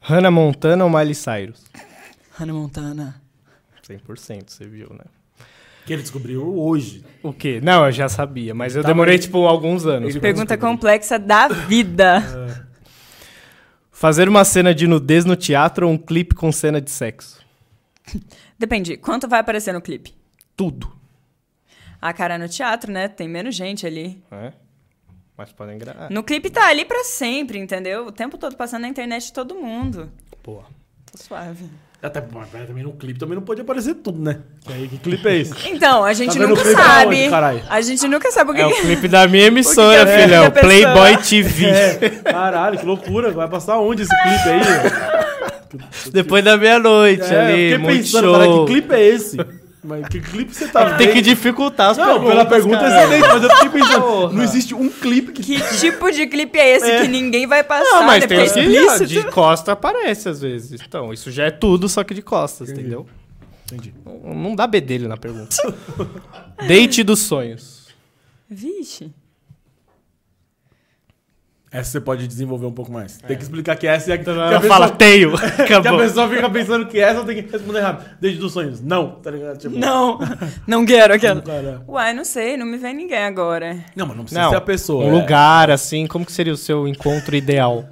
Hannah Montana ou Miley Cyrus? Hannah Montana. 100%, você viu, né? que ele descobriu hoje. O quê? Não, eu já sabia, mas eu Tá, demorei, mas- tipo, alguns anos. Ele- Pergunta complexa da vida. Fazer uma cena de nudez no teatro ou um clipe com cena de sexo? Depende, quanto vai aparecer no clipe? Tudo. A cara no teatro, né? Tem menos gente ali. É? Mas podem gravar. No clipe tá ali pra sempre, entendeu? O tempo todo passando na internet de todo mundo. Boa. Tô suave. Até mas também no clipe também não pode aparecer tudo, né? E aí, que clipe é esse? Então, a gente vendo nunca sabe. caralho? a gente nunca sabe o que. É o clipe da minha (laughs) emissora, que que é filho. É que Playboy TV. (laughs) É, caralho, que loucura. Vai passar onde esse clipe aí? Depois da meia-noite É, ali, eu fiquei muito pensando, show. cara, que clipe é esse? Mas que clipe você tá Tem que vendo? dificultar as Não, perguntas, pela pergunta cara. é excelente, mas eu fiquei pensando, Porra. não existe um clipe que... Que tipo de clipe é esse que ninguém vai passar? Não, mas tem é que explícito. de costa aparece às vezes. Então, isso já é tudo, só que de costas, Entendi. entendeu? Entendi. Não, não dá bedelho na pergunta. (laughs) Date dos sonhos. Vixe. Essa você pode desenvolver um pouco mais. Tem que explicar que essa é a que, que a pessoa- fala, tenho. (laughs) que a Acabou. pessoa fica pensando que essa tem que responder rápido. Desde dos sonhos. Não, tá ligado? Tipo, Não, (laughs) não quero aquela. Uai, não sei, não me vem ninguém agora. Não, mas não precisa Não, ser a pessoa. um é. lugar, assim, como que seria o seu encontro ideal?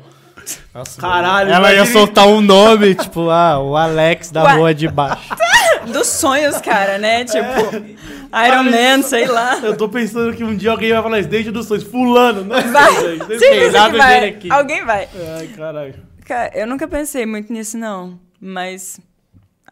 Nossa, Caralho, Ela ia imagine- soltar um nome, tipo, ah, o Alex da Ué. rua de baixo. (laughs) Dos sonhos, cara, né? Tipo, É. Iron Man, sei lá. Eu tô pensando que um dia alguém vai falar isso, desde dos sonhos. Fulano, não Vai. sei, gente. Certeza nada que vai. dele aqui. Alguém vai. Ai, caralho. Cara, eu nunca pensei muito nisso, não. Mas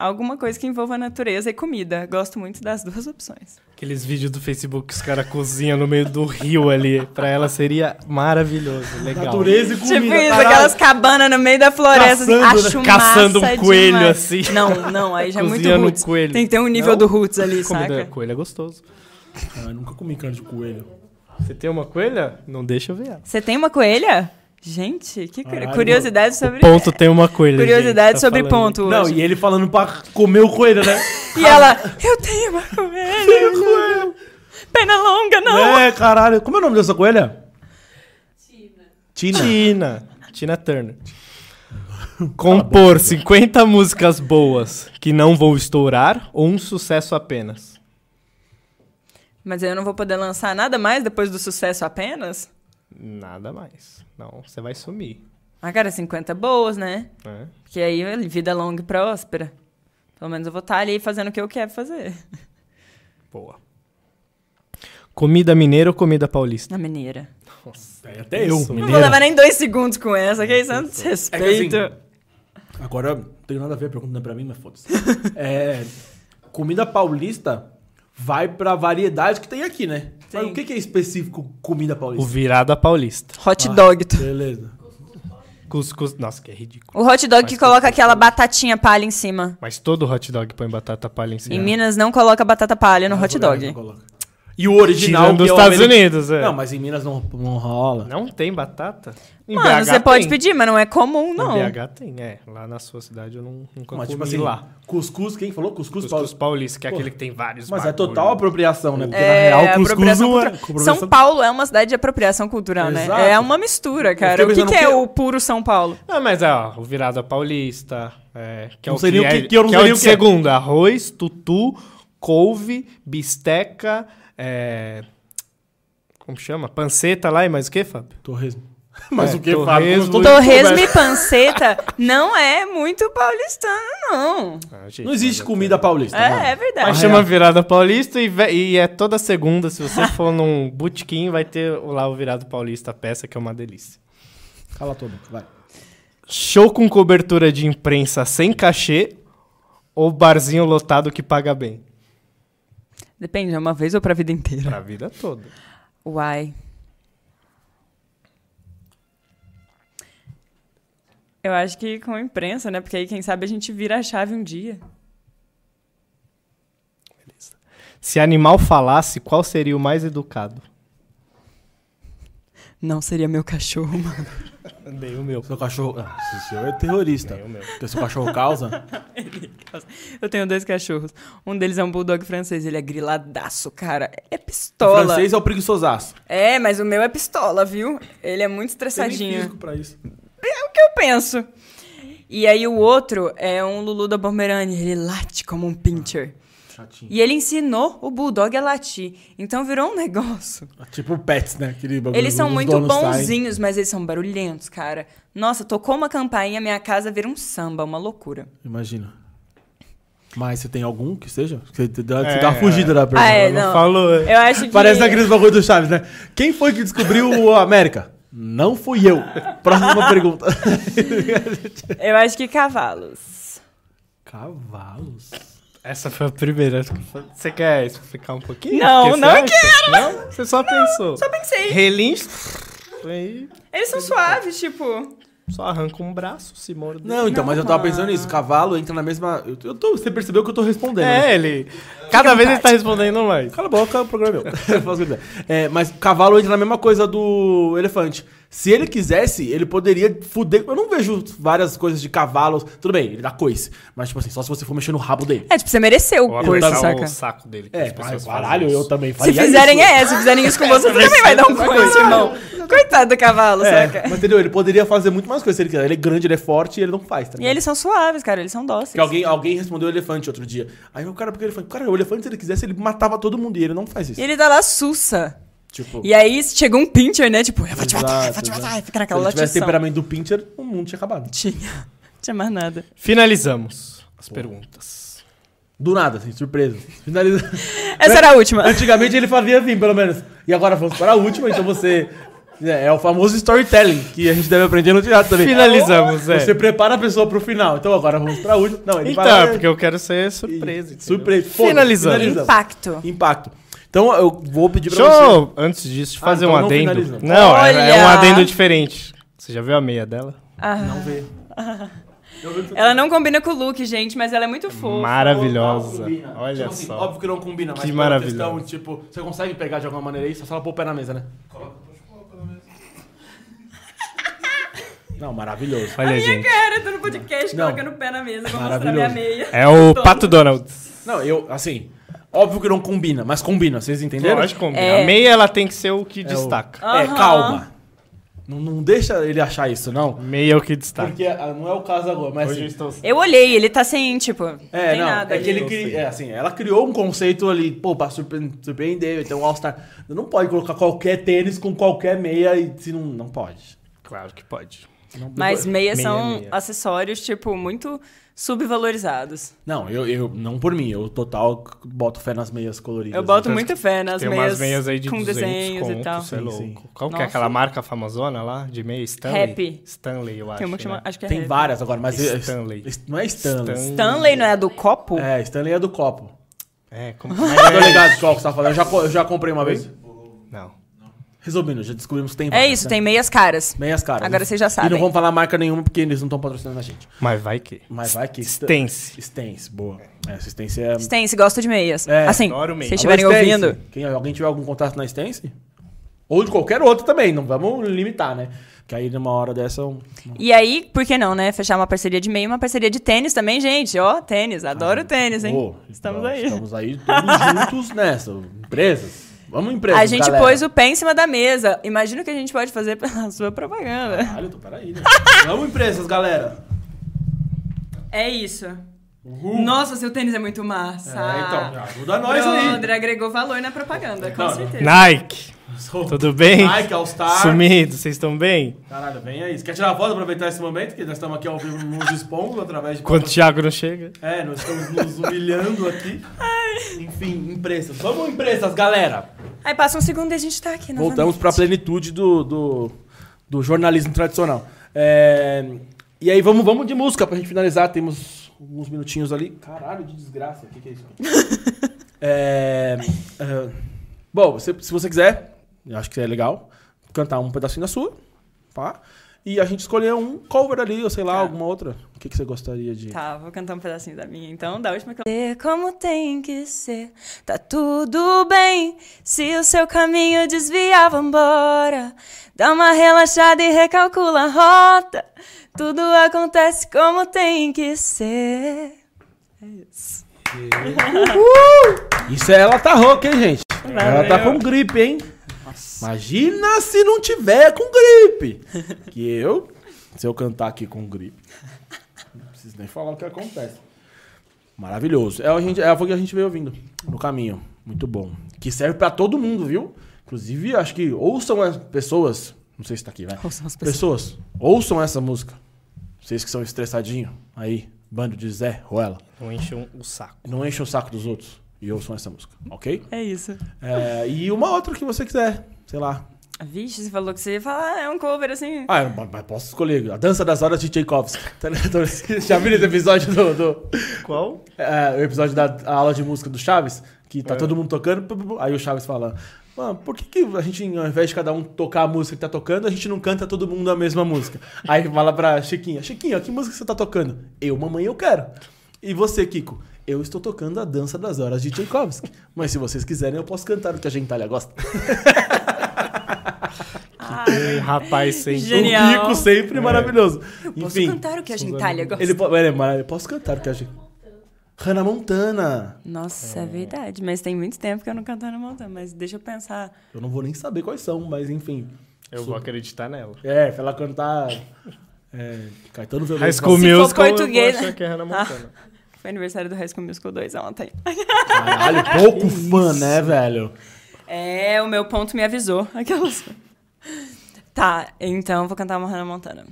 alguma coisa que envolva natureza e comida. Gosto muito das duas opções. Aqueles vídeos do Facebook que os caras cozinham no meio do rio ali. Pra ela seria maravilhoso, legal. Natureza e comida. tipo isso, aquelas cabanas no meio da floresta. assim, Caçando, né? acho Caçando massa um coelho, demais. assim. Não, não, aí já é muito Cozinhando roots. coelho. Tem que ter um nível Não? do roots ali, Comida saca? coelho é gostoso. Ah, eu nunca comi carne de coelho. Você tem uma coelha? Não deixa eu ver ela. Você tem uma coelha? Gente, que Caralho, curiosidade sobre... Ponto tem uma coelha. Curiosidade tá sobre falando. ponto Não, hoje. e ele falando pra comer o coelho, né? (laughs) E ela, eu tenho uma (laughs) coelha. Pena longa, não. É, caralho. Como é o nome dessa coelha? Tina. Tina. Tina. Tina Turner. (laughs) Compor 50 músicas boas que não vão estourar ou um sucesso apenas? Mas eu não vou poder lançar nada mais depois do sucesso apenas? Nada mais. Não, você vai sumir. Ah, cara, 50 boas, né? né? Porque aí, vida longa e próspera. Pelo menos eu vou estar ali fazendo o que eu quero fazer. Boa. Comida mineira ou comida paulista? Na mineira. É, até eu. Isso, Não vou mineira. levar nem dois segundos com essa, que isso é um desrespeito. É que Agora, não tem nada a ver, a pergunta não é pra mim, mas foda-se. (laughs) É, comida paulista vai pra variedade que tem aqui, né? Mas o que é específico comida O paulista? virada paulista. Hot dog. tu- Beleza. Cuscuz. Nossa, que é ridículo. O hot dog que coloca aquela batatinha palha em cima. Mas todo hot dog põe batata palha em cima. Em Minas não coloca batata palha no Ah, hot lugares dog. não coloca. E o original dos é o Estados Unidos, é. Não, mas em Minas não, não rola. Não tem batata? Em Mano, BH você pode tem. pedir, mas não é comum, não. Em BH tem, é. Lá na sua cidade eu não, nunca Mas comi tipo assim, lá. cuscuz, quem falou? Cuscuz, Cuscuz paulista. paulista, que é Pô, aquele que tem vários Mas é bagulho. total apropriação, né? Porque É, na real, cuscuz apropriação não é. São Paulo é uma cidade de apropriação cultural, né? Exato. É uma mistura, cara. O que, que é o puro São Paulo? Ah, mas ó, o virada paulista, é, que é Não o que, é, que eu não que é o de que é. segunda. Arroz, tutu, couve, bisteca, é... Como chama? Panceta lá e mais o que, Fábio? Torresmo. (laughs) Mas É, o que, Fábio? E- Torresmo e panceta não é muito paulistano, não. Ah, gente, Não existe mas comida paulista. É, é verdade. Mas chama virada paulista e, e é toda segunda. Se você (laughs) for num botequim, vai ter lá o virado paulista, a peça, que é uma delícia. Cala todo, vai. Show com cobertura de imprensa sem cachê ou barzinho lotado que paga bem? Depende, é uma vez ou pra vida inteira? Pra vida toda. Uai. Eu acho que com a imprensa, né? Porque aí, quem sabe, a gente vira a chave um dia. Se animal falasse, qual seria o mais educado? Não seria meu cachorro, (laughs) mano. Nem o meu. Seu cachorro. Ah, esse senhor é terrorista. Nem o meu. Porque seu cachorro (laughs) causa. Eu tenho dois cachorros. Um deles é um bulldog francês. Ele é griladaço, cara. É O pistola. francês é o preguiçosaço. É, mas o meu é pistola, viu? Ele é muito Tem estressadinho. físico pra isso. É o que eu penso. E aí o outro é um Lulu da Pomerânia. Ele late como um pincher. Chatinho. E ele ensinou o Bulldog a latir. Então virou um (laughs) negócio. Tipo pets, né? Aquele bagulho Eles são muito donos saem. bonzinhos, mas eles são barulhentos, cara. Nossa, tocou uma campainha, minha casa vira um samba, uma loucura. Imagina. Mas você tem algum que seja? Você dá, você É, dá uma fugida da pergunta. Ah, é, Não não. falou. é. Eu acho que. Parece aqueles bagulho do Chaves, né? Quem foi que descobriu a (laughs) América? Não fui eu. Próxima pergunta. (laughs) Eu acho que cavalos. Cavalos. Essa foi a primeira. Você quer explicar um pouquinho? Não, não você acha? Não? Você só pensou. Só pensei. Relincho. Aí Eles são suaves, tipo. só arranca um braço, se morde. Não, então, mas eu tava pensando nisso. Cavalo entra na mesma. Eu, eu tô, você percebeu que eu tô respondendo. né? É, ele. Cada vez ele tá respondendo mais. Cala a boca, o programa é meu. (laughs) É, mas cavalo entra na mesma coisa do elefante. Se ele quisesse, ele poderia fuder. Eu não vejo várias coisas de cavalos. Tudo bem, ele dá coice. Mas, tipo assim, só se você for mexer no rabo dele. É, tipo, você mereceu Ou coisa, apertar saca? o saco dele. É, pessoas caralho, eu também Se fizerem isso. é, se fizerem isso com você, você também vai dar um (laughs) coice, irmão. Coitado do cavalo, É, saca? mas entendeu? Ele poderia fazer muito mais coisas se ele quiser. Ele é grande, ele é forte e ele não faz, tá E eles são suaves, cara, eles são dóceis. Que alguém, alguém respondeu elefante outro dia. Aí o cara, porque elefante? Cara, o elefante, se ele quisesse, ele matava todo mundo e ele não faz isso. E ele dá lá sussa. Tipo, E aí chegou um pincher, né? Tipo, eu vou te matar, eu vou te matar. E fica se naquela ele tivesse latição. temperamento do Pincher, o mundo tinha acabado. Tinha. Não (laughs) tinha mais nada. Finalizamos as perguntas. Do nada, assim, surpresa. Finaliza. (laughs) Essa era a última. (laughs) Antigamente ele fazia assim, pelo menos. E agora vamos para a última, então você É, é o famoso storytelling que a gente deve aprender no teatro também. Finalizamos, é. Você prepara a pessoa pro final. Então agora vamos pra última. Não, ele Então, vai lá, é porque eu quero ser surpresa. entendeu? Surpresa. Finalizando. finalizamos. Impacto. Impacto. Então eu vou pedir pra Deixa você. eu, antes disso, Ah, fazer então um não adendo. finaliza. Não, é, é um adendo diferente. Você já viu a meia dela? Não vê. (laughs) Ela não combina com o look, gente, mas ela é muito fofa. Maravilhosa. Olha Tipo assim, só. Óbvio que não combina, mas Que pela maravilhosa. questão, tipo, você consegue pegar de alguma maneira aí, só ela pôr o pé na mesa, né? (laughs) Não, maravilhoso. Olha, gente. Cara, tô no podcast Não. colocando o pé na mesa pra mostrar Maravilhoso. minha meia. É o Pato Donald. Não, eu, assim, óbvio que não combina, mas combina, vocês entenderam? Lógico, combina. É. A meia, ela tem que ser o que É o- destaca. É, Aham. calma. Não, não deixa ele achar isso, não. Meia é o que destaca. Porque ah, não é o caso agora, mas Hoje eu assim, estou... Eu olhei, ele tá sem, tipo, não É, tem não, nada é ali. que ele cri... é, assim, ela criou um conceito ali, pô, pra surpre- surpreender, então All-Star. Não pode colocar qualquer tênis com qualquer meia e se não, não pode. Claro que pode. Não- Mas meias Meia, são meia. acessórios, tipo, muito subvalorizados. Não, eu, eu não por mim, eu total boto fé nas meias coloridas. Eu boto Então, muita fé nas Tem meias, umas meias aí de com 200 desenhos conto, e tal. É Sim, louco. sim. Qual que é Nossa. aquela marca famosona lá? De meia? Stanley? Rap. Stanley, eu acho. Tem uma que chama, né? acho que é Tem várias agora, mas é- Stanley. não é Stanley. Stan- Stanley não é do copo? É, Stanley é do copo. É, como... (laughs) Eu tô ligado qual que você tá falando. Eu já, eu já comprei uma vez. Resumindo, já descobrimos que tem É várias, isso, né? tem meias caras. Meias caras. Agora vocês já E sabem. não vamos falar marca nenhuma porque eles não estão patrocinando a gente. Mas vai que. Mas vai que... Stance. Stance, boa. É, Stance é... Stance, gosto de meias. É, assim, adoro se meias. vocês estiverem ouvindo, Quem, alguém tiver algum contato na Stance? Ou de qualquer outro também, não vamos limitar, né? Que aí numa hora dessa... Um... E aí, por que não, né? Fechar uma parceria de meia e uma parceria de tênis também, gente. Ó, tênis. Adoro tênis, hein? Pô, Estamos então, aí. Estamos aí todos juntos nessa. Empresas. Vamos empresas, A gente galera. pôs o pé em cima da mesa. Imagina o que a gente pode fazer pela (laughs) sua propaganda. Caralho, tô, peraí, né? Vamos empresas, galera. É isso. Nossa, seu tênis é muito massa. É, então, ajuda nós aí. André agregou valor na propaganda, com Não, certeza. Nike. Tudo bem? Nike, All-Star. Sumido, vocês estão bem? Caralho, vem aí. Você quer tirar foto, aproveitar esse momento? Que nós estamos aqui ao vivo nos expondo através de... Quando o Thiago não chega. É, nós estamos nos humilhando aqui. Enfim, empresas. Vamos empresas, galera. Aí passa um segundo e a gente tá aqui. Voltamos pra plenitude do, do, do jornalismo tradicional. É, e aí, vamos, vamos de música pra gente finalizar. Temos alguns minutinhos ali. Caralho, de desgraça. O que, que é isso? (laughs) É, é, bom, se, se você quiser, eu acho que é legal, cantar um pedacinho da sua, tá? E a gente escolher um cover ali, ou sei lá, Tá. alguma outra. O que, que você gostaria de... Tá, vou cantar um pedacinho da minha então, da última que eu... Como tem que ser, tá tudo bem. Se o seu caminho desviar, vambora. Dá uma relaxada e recalcula a rota. Tudo acontece como tem que ser. É isso. Isso é ela tá rouca, hein, gente? Ela tá Valeu. com gripe, hein? Imagina se não tiver com gripe. (laughs) Que eu, se eu cantar aqui com gripe, não preciso nem falar o que acontece. Maravilhoso. É, a gente, é o que a gente veio ouvindo no caminho. Muito bom. Que serve pra todo mundo, viu? Inclusive, acho que ouçam as pessoas. Não sei se tá aqui, vai. Ouçam as pessoas. Ouçam essa música. Vocês que são estressadinhos. Aí, bando de Zé, Ruela. Não enchem o saco. Não enchem o saco dos outros. E ouçam essa música, ok? É isso. É, e uma outra que você quiser, sei lá. Vixe, você falou que você ia falar, ah, é um cover assim. Ah, mas mas posso escolher. A Dança das Horas de Tchaikovsky. (laughs) Tá ligado? (laughs) Já viram esse episódio do... do Qual? é, o episódio da aula de música do Chaves? Que tá É. todo mundo tocando. Aí o Chaves fala... Mano, por que, que a gente, ao invés de cada um tocar a música que tá tocando, a gente não canta todo mundo a mesma música? Aí fala pra Chiquinha, Chiquinha, que música você tá tocando? Eu, mamãe, eu quero. E você, Kiko? Eu estou tocando a Dança das Horas de Tchaikovsky. Mas se vocês quiserem, eu posso cantar o que a gentalha gosta. (laughs) (laughs) Um rapaz sem... Genial. O Kiko sempre maravilhoso. Eu posso Enfim, cantar o que a gentalha gosta. ele, ele é maravilhoso. Eu posso cantar o que a gente... Hannah Montana. Nossa, é verdade. Mas tem muito tempo que eu não canto na montanha. Mas deixa eu pensar. Eu não vou nem saber quais são, mas enfim. Eu vou acreditar nela. É, pra ela cantar... É, Caetano Veloso. High School Se for Musical, português, eu vou né? que é Hannah Montana. Foi aniversário do High School Musical 2 ontem. Caralho, pouco fã, né, velho? É, o meu ponto me avisou. (laughs) Aquelas. Tá, então vou cantar uma Hannah Montana.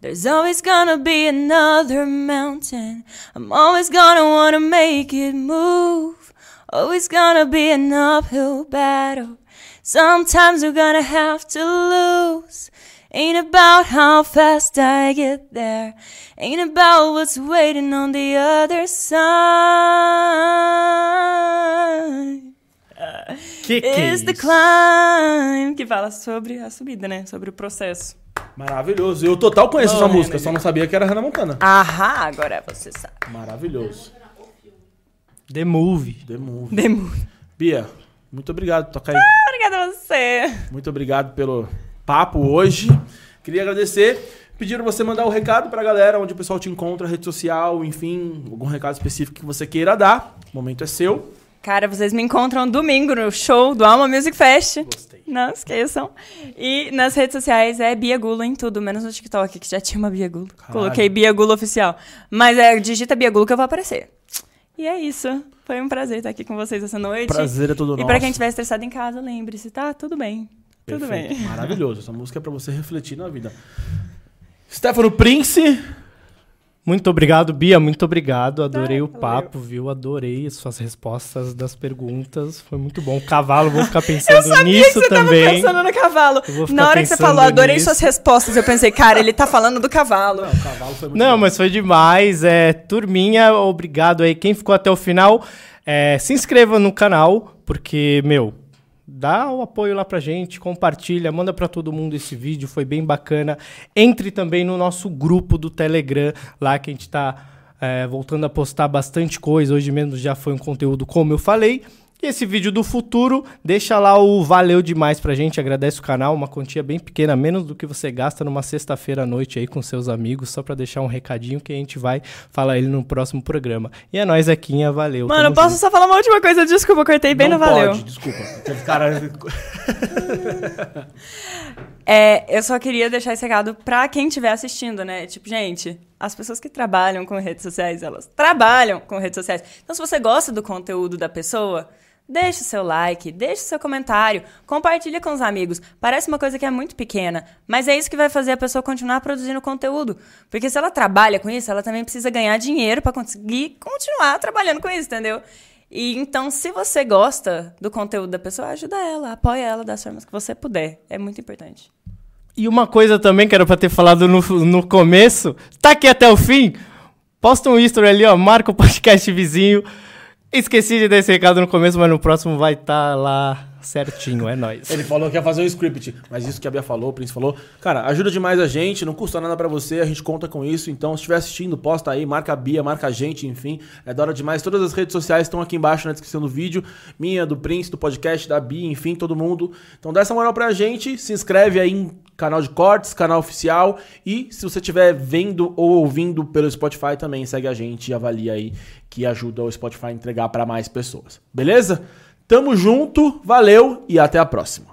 There's always gonna be another mountain. I'm always gonna wanna make it move. Always gonna be an uphill battle. Sometimes we're gonna have to lose. Ain't about how fast I get there. Ain't about what's waiting on the other side. (laughs) Que que é Is the climb. Que fala sobre a subida, né? Sobre o processo. Maravilhoso. Eu total conheço essa música, de- só não sabia que era Hannah Montana. Ahá, agora você sabe. Maravilhoso. The Movie. The Movie. Demo. Bia, muito obrigado por tocar aí. Obrigada a você. Muito obrigado pelo papo hoje. Queria agradecer. Pediram você mandar o recado pra galera, onde o pessoal te encontra, rede social, enfim, algum recado específico que você queira dar. O momento é seu. Cara, vocês me encontram domingo no show do Alma Music Fest. Gostei. Não esqueçam. E nas redes sociais é Bia Gulo em tudo, menos no TikTok, que já tinha uma Bia Gulo. Caralho. Coloquei Bia Gulo oficial. Mas é, digita Bia Gulo que eu vou aparecer. E é isso. Foi um prazer estar aqui com vocês essa noite. Prazer é todo E nosso. pra quem estiver estressado em casa, lembre-se, tá? Tudo bem. Tudo Perfeito. bem. Maravilhoso. Essa música é pra você refletir na vida. Stefano Prince. Muito obrigado, Bia. Muito obrigado. Adorei Ah, o papo, viu? Adorei as suas respostas das perguntas. Foi muito bom. Cavalo, vou ficar (laughs) pensando nisso você também. tava pensando no cavalo. Eu Na hora que você falou, adorei nisso. suas respostas. Eu pensei, cara, ele tá falando do cavalo. Não, o cavalo foi muito Não, bom. mas foi demais. É, turminha, obrigado aí. Quem ficou até o final, é, se inscreva no canal, porque, meu, dá o apoio lá pra gente, compartilha, manda pra todo mundo esse vídeo, foi bem bacana. Entre também no nosso grupo do Telegram, lá que a gente tá é, voltando a postar bastante coisa. Hoje mesmo já foi um conteúdo, como eu falei. E esse vídeo do futuro, deixa lá o valeu demais pra gente, agradece o canal, uma quantia bem pequena, menos do que você gasta numa sexta-feira à noite aí com seus amigos, só pra deixar um recadinho que a gente vai falar ele no próximo programa. E é nóis, Zequinha, valeu. Mano, posso junto. só falar uma última coisa? Desculpa, cortei bem Não no valeu. pode, desculpa. Teve cara... (laughs) É, eu só queria deixar esse recado pra quem estiver assistindo, né? Tipo, gente, as pessoas que trabalham com redes sociais, elas trabalham com redes sociais. Então, se você gosta do conteúdo da pessoa, deixa o seu like, deixa o seu comentário, compartilha com os amigos. Parece uma coisa que é muito pequena, mas é isso que vai fazer a pessoa continuar produzindo conteúdo. Porque se ela trabalha com isso, ela também precisa ganhar dinheiro pra conseguir continuar trabalhando com isso, entendeu? E então, se você gosta do conteúdo da pessoa, ajuda ela, apoia ela das formas que você puder. É muito importante. E uma coisa também que era pra ter falado no, no começo, tá aqui até o fim? Posta um history ali, ó, marca o podcast vizinho. Esqueci de dar esse recado no começo, mas no próximo vai estar lá certinho, é nóis. Ele falou que ia fazer um script, mas isso que a Bia falou, o Prince falou. Cara, ajuda demais a gente, não custa nada pra você, a gente conta com isso. Então, se estiver assistindo, posta aí, marca a Bia, marca a gente, enfim. É da hora demais. Todas as redes sociais estão aqui embaixo na descrição do vídeo. Minha, do Prince, do podcast, da Bia, enfim, todo mundo. Então, dá essa moral pra gente, se inscreve aí em canal de cortes, canal oficial. E se você estiver vendo ou ouvindo pelo Spotify também, segue a gente e avalia aí, que ajuda o Spotify a entregar pra mais pessoas. Beleza? Tamo junto, valeu e até a próxima.